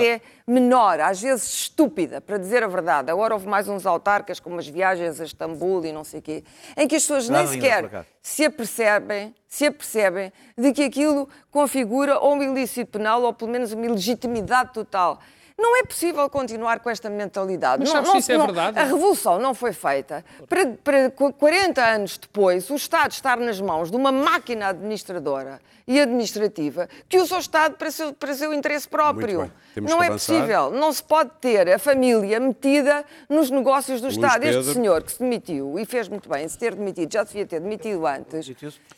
menor, às vezes estúpida, para dizer a verdade. Agora houve mais uns autarcas, como as viagens a Istambul e não sei o quê, em que as pessoas nem sequer se apercebem, se apercebem de que aquilo configura ou um ilícito penal ou pelo menos uma ilegitimidade total. Não é possível continuar com esta mentalidade. Mas Não- sabes não- isso é não- verdade? A revolução não foi feita para, para qu- 40 anos depois o Estado estar nas mãos de uma máquina administradora e administrativa que usa o Estado para seu, para seu interesse próprio. Não é avançar. possível. Não se pode ter a família metida nos negócios do Luís Estado. Este Pedro. senhor que se demitiu e fez muito bem, se ter demitido, já devia ter demitido antes,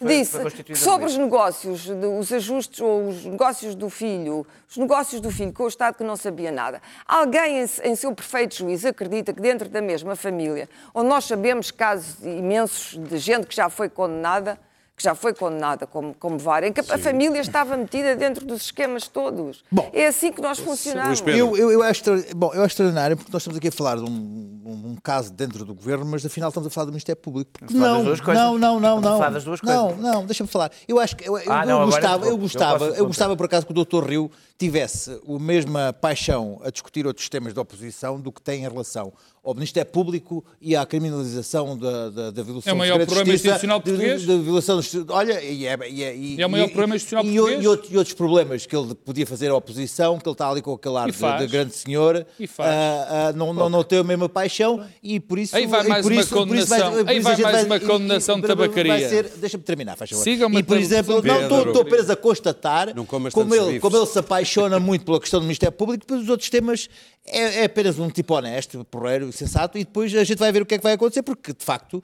disse que sobre os negócios, de- os ajustes ou os negócios do filho, os negócios do filho com o Estado que não sabia nada. Alguém em, em seu perfeito juízo acredita que dentro da mesma família, onde nós sabemos casos imensos de gente que já foi condenada, que já foi condenada como, como VAR, em que a família estava metida dentro dos esquemas todos. Bom, é assim que nós funcionamos. Eu, eu, eu acho, bom, eu acho extraordinário porque nós estamos aqui a falar de um, um- um caso dentro do governo, mas afinal estamos a falar do Ministério Público. Porque falar das Não, duas coisas. não, não, não, não. falar das duas Não, coisas. não, deixa-me falar. Eu acho que eu, eu- Ah, eu não, agora gostava, eu eu gostava, eu contar. gostava por acaso que o Dr. Rio tivesse a mesma paixão a discutir outros temas da oposição do que tem em relação ao Ministério Público e à criminalização da, da, da violação É o maior problema institucional de- de- português. da violação dos... Olha, e é, e é, e- É o maior e- problema institucional e- português. E, outros- e outros problemas que ele podia fazer à oposição, que ele está ali com aquele ar de, de grande senhor, E faz. ah, ah, não, não, não tem a mesma paixão e por isso... Aí vai mais por uma isso- por isso condenação. por Aí vai mais uma e- e- condenação de vai tabacaria. Deixa-me terminar, faz favor. Siga-me E por exemplo, não, estou, apenas a constatar como ele, como ele se apaixona muito pela questão do Ministério Público, depois os outros temas é, é apenas um tipo honesto, porreiro, sensato, e depois a gente vai ver o que é que vai acontecer, porque de facto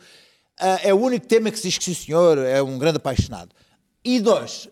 ah, é o único tema que se diz que sim senhor, é um grande apaixonado. E nós,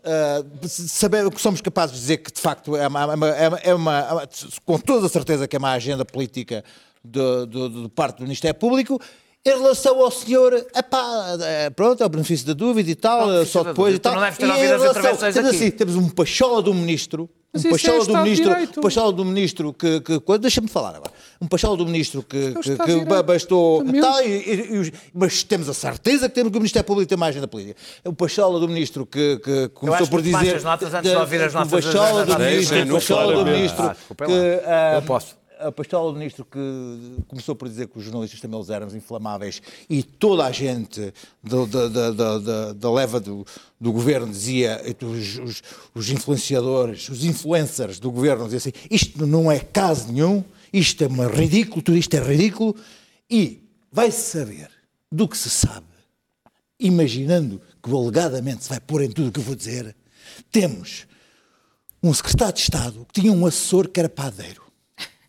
sabemos que somos capazes de dizer que de facto é uma, é uma- é uma- é é com toda a certeza que é uma agenda política de, de- de parte do Ministério Público, em relação ao senhor, epá, é, pronto, é o benefício da dúvida e tal, benefício só depois dúvida. e tal. Não deves ter E em ouvido as relação- temos, aqui. assim, temos um pachola do ministro, Mas um isso é do ministro, um pachola do ministro que, que, que- deixa-me falar agora, um pachola do ministro que, que, Estado que Direito. bastou, tal, e- e- e mas temos a certeza que temos que o Ministério Público tem uma agenda política. O pachola do ministro que, que começou acho por que dizer, as notas antes de ouvir as notas do ministro, o pachola do ministro Ah, desculpem que lá. ah, Eu posso. A pastola do ministro que começou por dizer que os jornalistas também eram inflamáveis e toda a gente da, leva do, do governo dizia, os, os- os influenciadores, os influencers do governo diziam assim, isto não é caso nenhum, isto é uma ridículo, tudo isto é ridículo e vai-se saber do que se sabe, imaginando que alegadamente se vai pôr em tudo o que eu vou dizer, temos um secretário de Estado que tinha um assessor que era padeiro.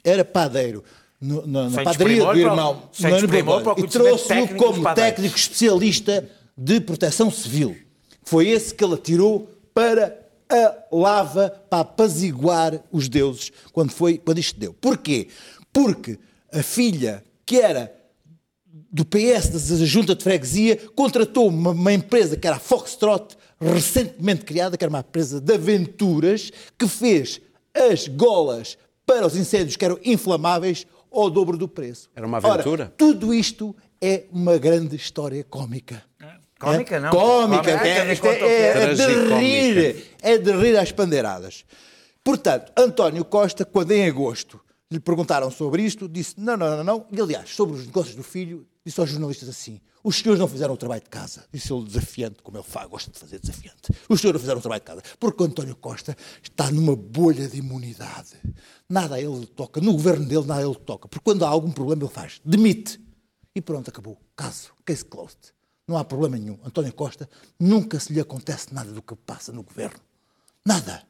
Era padeiro no- na, na padaria do irmão sem no desprimor para o e trouxe-o como técnico especialista de proteção civil. Foi esse que ele atirou para a lava, para apaziguar os deuses, quando, foi, quando isto deu. Porquê? Porque a filha, que era do PS, da Junta de Freguesia, contratou uma, uma empresa que era a Foxtrot, recentemente criada, que era uma empresa de aventuras, que fez as golas para os incêndios que eram inflamáveis ao dobro do preço. Era uma Ora, aventura? tudo isto é uma grande história cómica. Cómica, É? não. Cómica, Cómica, é, é- é- é. de rir, é de rir às pandeiradas. Portanto, António Costa, quando em agosto lhe perguntaram sobre isto, disse não, não, não, não. E aliás, sobre os negócios do filho, disse aos jornalistas assim: os senhores não fizeram o trabalho de casa. Disse ele desafiante, como ele faz, gosta de fazer desafiante. Os senhores não fizeram o trabalho de casa. Porque António Costa está numa bolha de imunidade. Nada a ele toca. No governo dele, nada a ele toca. Porque quando há algum problema, ele faz. Demite. E pronto, acabou. Caso. Case closed. Não há problema nenhum. António Costa nunca se lhe acontece nada do que passa no governo. Nada.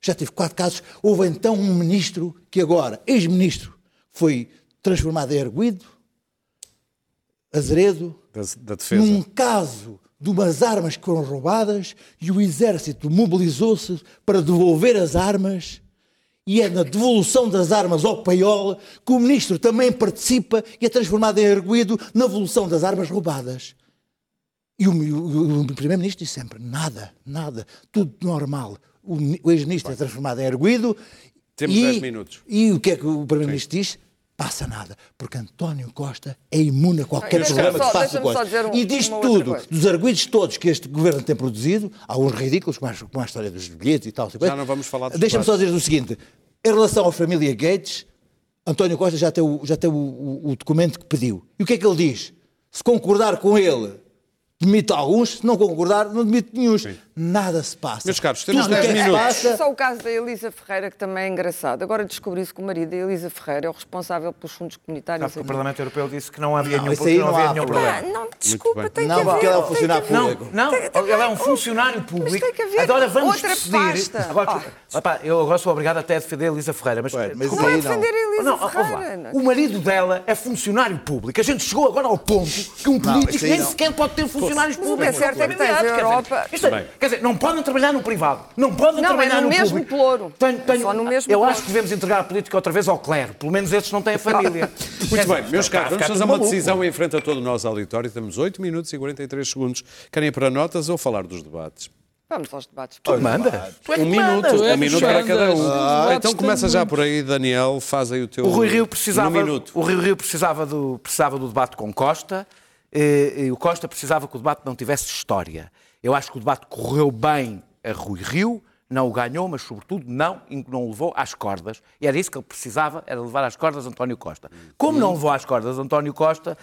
Já teve quatro casos. Houve então um ministro que agora, ex-ministro, foi transformado em erguido, Azeredo, da, da defesa. num caso de umas armas que foram roubadas e o exército mobilizou-se para devolver as armas e é na devolução das armas ao paiol que o ministro também participa e é transformado em erguido na devolução das armas roubadas. E o, o, o primeiro-ministro diz sempre, nada, nada, tudo normal. O, o ex-ministro é transformado em erguido Temos e, 10 minutos. E o que é que o primeiro-ministro diz? Passa nada, porque António Costa é imune a qualquer problema que só- faça só coisa. dizer um- e diz tudo, dos arguidos todos que este governo tem produzido, há uns ridículos, como a, como a história dos bilhetes e tal. Já não vamos falar dos Deixa-me só dizer o seguinte: em relação à família Gates, António Costa já tem, o, já tem o, o- o documento que pediu. E o que é que ele diz? Se concordar com ele, demite alguns, se não concordar, não demite nenhum. Nada se passa. Meus caros, temos Tudo o que 10 é que se minutos. passa- É só o caso da Elisa Ferreira, que também é engraçado. Agora descobri-se que o marido da Elisa Ferreira é o responsável pelos fundos comunitários. Sabe que o Parlamento Europeu disse que não havia Não, nenhum, aí não não havia nenhum problema. problema. Não, desculpa, tem Não, que haver. porque ele é um tem que funcionário haver- público. Não, tem que haver ele é um funcionário público. Mas tem que haver agora vamos outra decidir. pasta. Agora, Ah. epá, eu agora sou obrigado até a defender a Elisa Ferreira, mas, Ué, mas desculpa, Não é não. defender a Elisa Não. Ferreira. O marido dela é funcionário público. A gente chegou agora ao ponto que um político nem não. sequer pode ter funcionários Mas o que públicos. é certo é que tens a Europa- é- dizer, não podem trabalhar no privado, não podem Não, trabalhar é no no mesmo público. ploro. Tenho- É tenho- só no mesmo eu ploro. acho que devemos entregar a política outra vez ao clero. Pelo menos esses não têm a família. Muito bem, meus caros, vamos fazer uma maluco. decisão em frente a todo o nosso auditório. Temos 8 minutos e 43 segundos. Querem ir para notas ou falar dos debates? Vamos aos debates. Manda. Tu é Um minuto, é um minuto para cada um. Ah, então começa já por aí, Daniel, faz aí o teu. O Rui Rio precisava, minuto. o Rui Rio precisava, do, precisava do debate com Costa eh, e o Costa precisava que o debate não tivesse história. Eu acho que o debate correu bem a Rui Rio, não o ganhou, mas sobretudo não, não o levou às cordas. E era isso que ele precisava, era levar às cordas António Costa. Como não levou às cordas António Costa,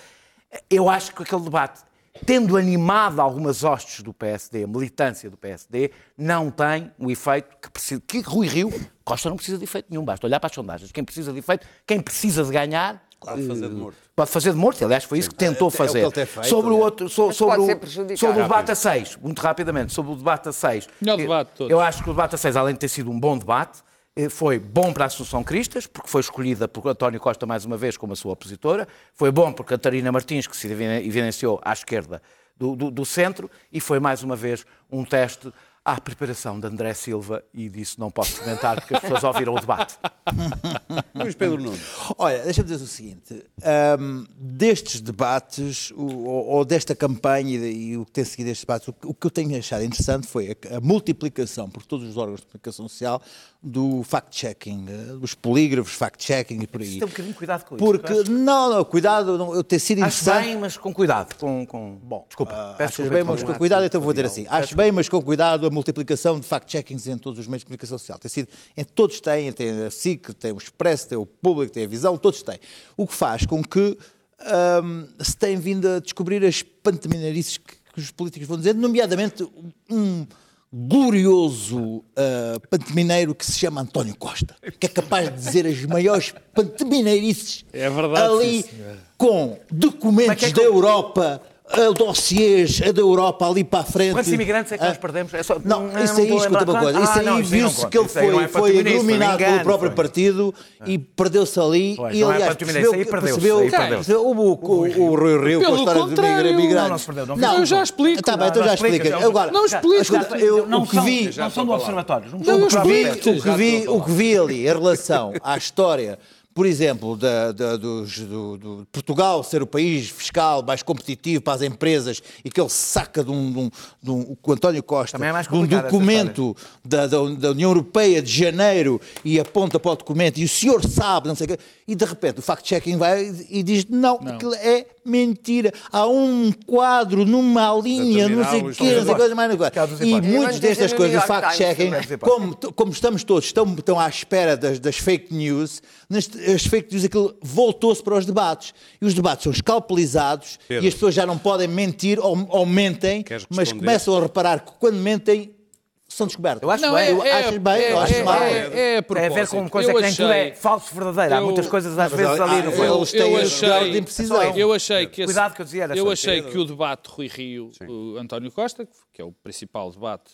eu acho que aquele debate, tendo animado algumas hostes do PSD, a militância do PSD, não tem o efeito que precisa. Que Rui Rio, Costa não precisa de efeito nenhum, basta olhar para as sondagens. Quem precisa de efeito, quem precisa de ganhar. Pode fazer de eh, morto. Pode fazer de morto, aliás, foi isso que tentou É o que fazer. ele tem feito, sobre o né? outro, so- sobre, pode o, sobre o debate a 6, muito rapidamente, sobre o debate a 6. Melhor debate de todos. Eu acho que o debate a 6, além de ter sido um bom debate, eh, foi bom para a Associação Cristas, porque foi escolhida por António Costa mais uma vez como a sua opositora, foi bom por Catarina Martins, que se eviden- evidenciou à esquerda do, do- do centro, e foi mais uma vez um teste à preparação de André Silva, e disso não posso comentar, porque as pessoas ouviram o debate. Luís Pedro Nuno. Olha, deixa-me dizer o seguinte: hum, destes debates, ou, ou desta campanha e, e o que tem seguido estes debates, o, que- o que eu tenho achado interessante foi a, a multiplicação por todos os órgãos de comunicação social do fact-checking, eh, dos polígrafos, fact-checking e por aí. Tem um bocadinho de cuidado com isso. Porque, acho. não, não, cuidado, não, eu ter sido Acho interessante. bem, mas com cuidado. Com, com... Bom, desculpa. peço Achas desculpa bem, mas com cuidado, então vou dizer assim. Acho bem, mas com cuidado a multiplicação de fact-checkings em todos os meios de comunicação social. Tem sido, em, todos têm, tem a SIC, tem o Expresso, tem o Público, tem a Visão, todos têm. O que faz com que hum, se tem vindo a descobrir as panteminarices que, que os políticos vão dizer, nomeadamente um glorioso uh, pantemineiro que se chama António Costa, que é capaz de dizer as maiores panteminairices É verdade, ali sim, com documentos é que da eu- Europa, a dossiês a da Europa ali para a frente. Quantos imigrantes é que Ah, nós perdemos? É só- Não, não isso aí, escuta uma coisa. Ah, aí não, isso aí não viu-se que ele não foi, é foi panteminista, iluminado pelo próprio foi. partido e perdeu-se ali. Pois, e não é aliás, panteminista, percebeu, aí perdeu-se, percebeu, aí percebeu o, o, o, Rui Rio com a história contrário. dos migrantes. Não, não se perdeu, não Eu já explico. Tá bem, então Não, já não explica, Agora, Não explico. eu, não o que são, vi, não são do observatório. Não Não, eu o o o que vi ali em relação à história, por exemplo, da, da- dos- do, do Portugal ser o país fiscal mais competitivo para as empresas e que ele saca de um, de um- de um- o António Costa é mais de um documento da, da, da União Europeia de janeiro e aponta para o documento e o senhor sabe, não sei o quê, e de repente o fact-checking vai e diz não, aquilo é mentira. Há um quadro numa linha, não sei o quê, não sei coisa mais. Não e muitas destas coisas, fact-checking, como, como estamos todos, estão, estão à espera das, das fake news, as fake news aquilo voltou-se para os debates. E os debates são escalpelizados Pedro. e as pessoas já não podem mentir ou, ou mentem, mas começam a reparar que quando mentem são descobertas. Eu acho não, bem, é, eu é, acho bem, é, eu acho é, mal. É, é, é, a ver com coisa eu que achei, é falso verdadeiro. Há muitas coisas às vezes ali no eu, eles têm eu achei, de imprecisão. Eu achei que esse, Cuidado que eu dizia Eu achei que o debate Rui Rio, o António Costa, que é o principal debate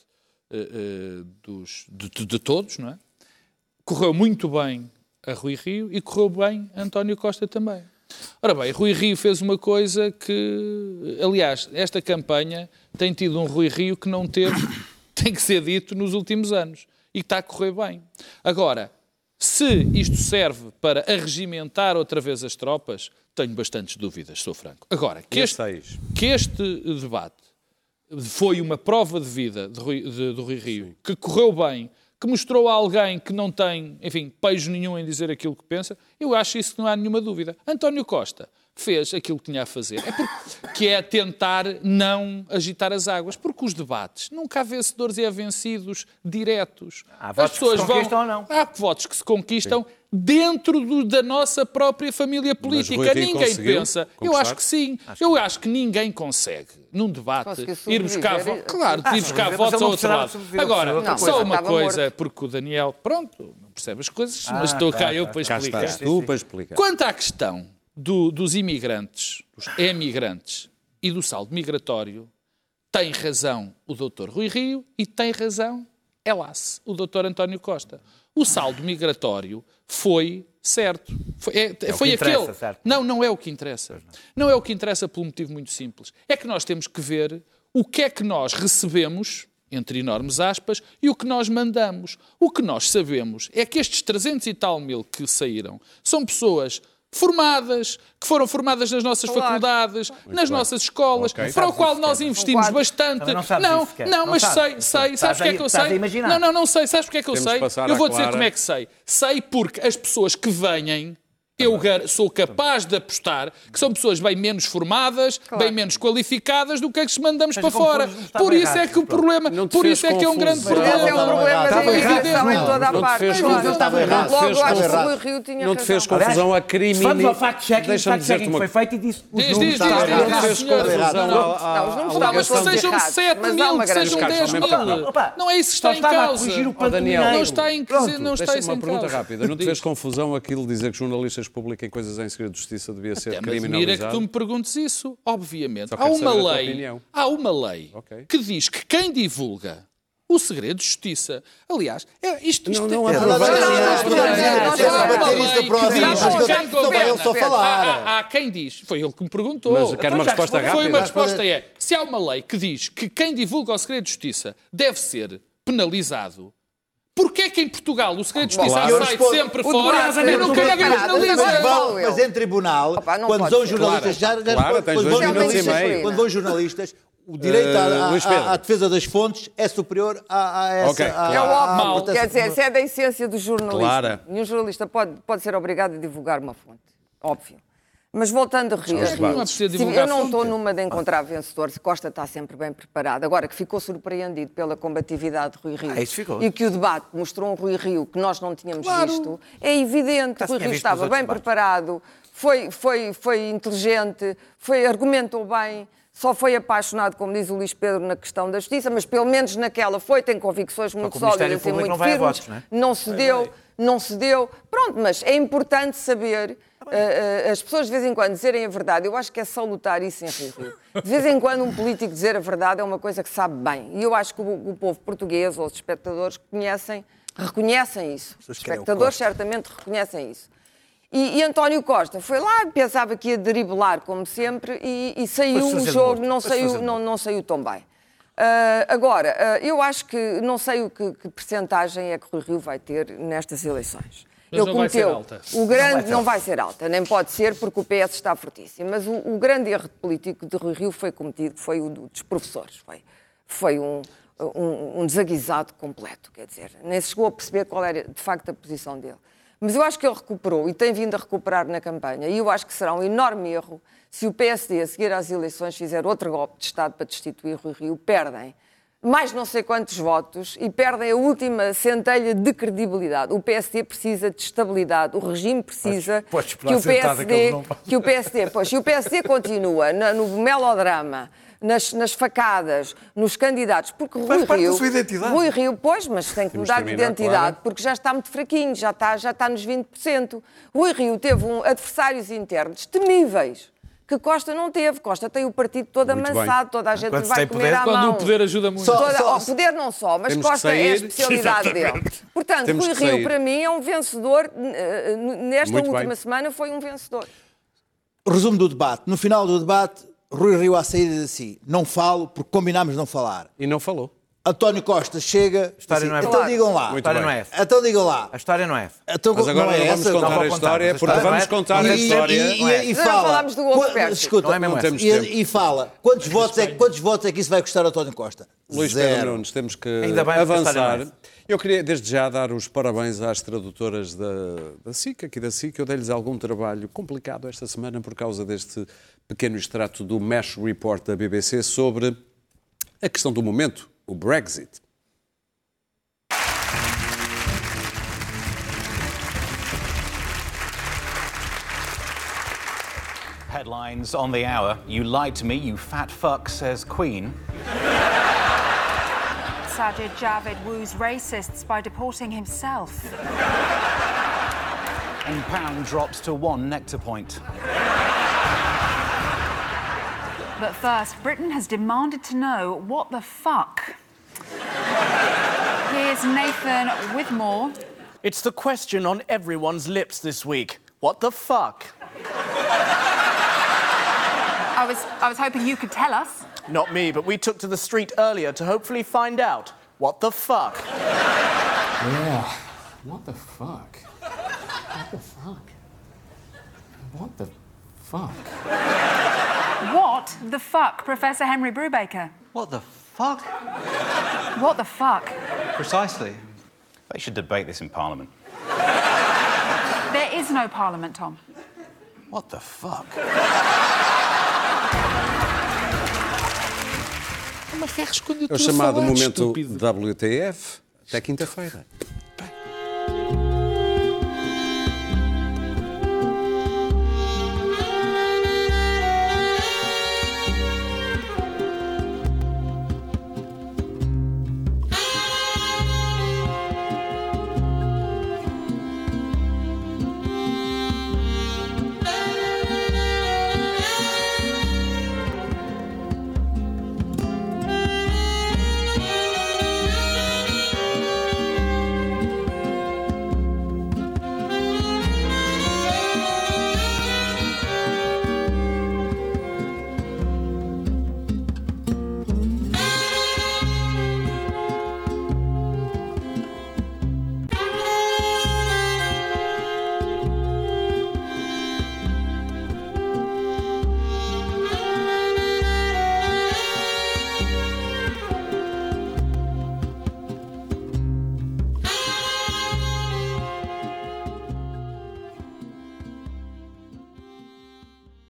uh, uh, dos, de, de, de, todos, não é? Correu muito bem a Rui Rio e correu bem a António Costa também. Ora bem, Rui Rio fez uma coisa que, aliás, esta campanha tem tido um Rui Rio que não teve tem que ser dito nos últimos anos e está a correr bem. Agora, se isto serve para arregimentar outra vez as tropas, tenho bastantes dúvidas, sou franco. Agora, que este, que este debate foi uma prova de vida de Rui, de, do Rui Rio, Sim. que correu bem, que mostrou a alguém que não tem, enfim, pejo nenhum em dizer aquilo que pensa, eu acho isso que não há nenhuma dúvida. António Costa fez aquilo que tinha a fazer. É porque, que é tentar não agitar as águas. Porque os debates, nunca há vencedores e há vencidos diretos. Há as votos pessoas que se conquistam vão, ou não. Há votos que se conquistam Sim. dentro do, da nossa própria família política. Ninguém pensa. Eu acho que sim. Acho eu acho que ninguém consegue, num debate, ir buscar votos. Claro, ah, ir buscar votos ao outro lado. Agora, não, só uma coisa, porque o Daniel, pronto, não percebe as coisas, ah, mas estou cá tá, eu para explicar. Tu para explicar. Quanto à questão do, dos imigrantes, dos emigrantes e do saldo migratório, tem razão o doutor Rui Rio e tem razão, elas, o doutor António Costa. O saldo migratório foi certo. Foi, é, é foi aquele. Certo? Não, não é o que interessa. Não. não é o que interessa por um motivo muito simples. É que nós temos que ver o que é que nós recebemos entre enormes aspas, e o que nós mandamos. O que nós sabemos é que estes 300 e tal mil que saíram são pessoas formadas, que foram formadas nas nossas claro. faculdades, Muito nas bem. nossas escolas, okay. para o qual nós investimos bastante. Não, não, não, mas sei, sei. Sabes porque é que eu sei? Não, não, não sei. Sabes porque é que eu sei? Eu vou dizer como é que sei. Sei porque as pessoas que vêm eu sou capaz de apostar que são pessoas bem menos formadas, claro. bem menos qualificadas do que as que mandamos para fora. Por isso é que o problema, por isso é que é um grande problema. É um problema da imigração em toda a parte. Não estava. Logo, acho que o Rio tinha Não te fez confusão a criminalidade. Deixa-me dizer-te uma... foi feito e disse... Diz, diz, diz. Não fez confusão Não, os números estavam Sejam 7 mil, que sejam 10 mil. Não é isso que está em causa. Não está em causa. Deixa-me uma pergunta rápida. Não te fez confusão aquilo dizer que jornalistas publiquem coisas em segredo de justiça devia ser Até criminalizado? Admira que tu me perguntes isso, obviamente. Há uma, lei, há uma lei okay. que diz que quem divulga o segredo de justiça. Aliás, é, isto, isto não, não problema. Há quem diz, foi ele que me perguntou. Mas quero uma resposta rápida. Foi uma resposta é, se há uma lei que diz que quem divulga o segredo de justiça deve ser penalizado, Porquê que em Portugal o segredo de justiça claro. sai sempre fora e nunca ninguém penaliza? Mas em tribunal, Opa, quando vão jornalistas, já, claro, quando, vão jornalistas quando vão jornalistas, o direito uh, à, à, à, defesa das fontes é superior a, a essa. Okay. A, é óbvio. Quer dizer, se é da essência do jornalista. Claro. Nenhum jornalista pode, pode ser obrigado a divulgar uma fonte. Óbvio. Mas voltando a rir, eu não estou numa de encontrar vencedores. Costa está sempre bem preparado. Agora, que ficou surpreendido pela combatividade de Rui Rio ah, e que o debate mostrou um Rui Rio que nós não tínhamos claro. visto, é evidente. que Rui Rio estava bem debates. preparado, foi, foi, foi inteligente, foi, argumentou bem só foi apaixonado, como diz o Luís Pedro, na questão da justiça, mas pelo menos naquela foi, tem convicções muito sólidas e muito não firmes. Votos, não, é? não se deu, não se deu. Pronto, mas é importante saber uh, as pessoas de vez em quando dizerem a verdade, eu acho que é salutar isso em Rio. De vez em quando um político dizer a verdade é uma coisa que sabe bem. E eu acho que o, o povo português ou os espectadores conhecem, reconhecem isso. Os espectadores certamente reconhecem isso. E, e, António Costa foi lá, pensava que ia driblar, como sempre, e, e saiu o jogo, não saiu, não, não saiu tão bem. Uh, agora, uh, eu acho que não sei o que, que percentagem é que o Rio vai ter nestas eleições. Mas ele cometeu. O grande não vai, ser alta, nem pode ser porque o PS está fortíssimo. Mas o, o grande erro político de Rui Rio foi cometido, foi o dos professores. Foi, foi um, um, um desaguisado completo, quer dizer, nem chegou a perceber qual era de facto a posição dele. Mas eu acho que ele recuperou e tem vindo a recuperar na campanha. E eu acho que será um enorme erro se o PSD, a seguir às eleições, fizer outro golpe de Estado para destituir Rui Rio. Perdem mais não sei quantos votos e perdem a última centelha de credibilidade. O PSD precisa de estabilidade, o regime precisa Podes- podes que o que PSD, não- que o PSD, pois, se o PSD continua na- no melodrama, nas, nas facadas, nos candidatos, porque Rui Faz parte da Rio, sua identidade. Rui Rio, pois, mas tem que Temos mudar de identidade, Clara. porque já está muito fraquinho, já está, já está nos 20%. Rui Rio teve um, adversários internos temíveis. Que Costa não teve. Costa tem o partido todo Muito amansado, toda a gente Quando vai comer poder, à Quando mão. o poder ajuda muito. Só- Toda, só- ao poder não só, mas Temos Costa é a especialidade dele. Portanto, Temos Rui Rio, para mim, é um vencedor. eh, Nesta Muito última bem. semana foi um vencedor. Resumo do debate. No final do debate, Rui Rio à saída diz assim: não falo porque combinámos não falar. E não falou. António Costa chega. história assim, não é então digam lá. A história bem. não é essa. Então digam lá. A história não é essa. Então, Mas agora não é vamos essa? contar a história, a porque vamos é- contar a E- história. E, é. e, Não, fala. falámos do outro Qu- Pérsico. escuta, Não é mesmo Não temos e, tempo. e fala. Quantos votos, é, quantos votos é que isso vai custar a António Costa? Luís Zero. Pedro Nunes, temos que a avançar. é. Eu queria, desde já, dar os parabéns às tradutoras da, da SIC, aqui da SIC. Eu dei-lhes algum trabalho complicado esta semana por causa deste pequeno extrato do Mesh Report da BBC sobre a questão do momento, o Brexit. Headlines on the hour. You lied to me, you fat fuck, says Queen. Sajid Javid woos racists by deporting himself. And pound drops to one nectar point. But first, Britain has demanded to know what the fuck. Here's Nathan with more. It's the question on everyone's lips this week. What the fuck? I was, I was hoping you could tell us. Not me, but we took to the street earlier to hopefully find out. What the fuck? Yeah. What the fuck? What the fuck? What the fuck? What the fuck, Professor Henry Brubaker? What the fuck? What the fuck? Precisely. They should debate this in Parliament. There is no parliament, Tom. What the fuck? Mas Ferros, quando eu É o chamado momento estúpido. WTF. Até quinta-feira.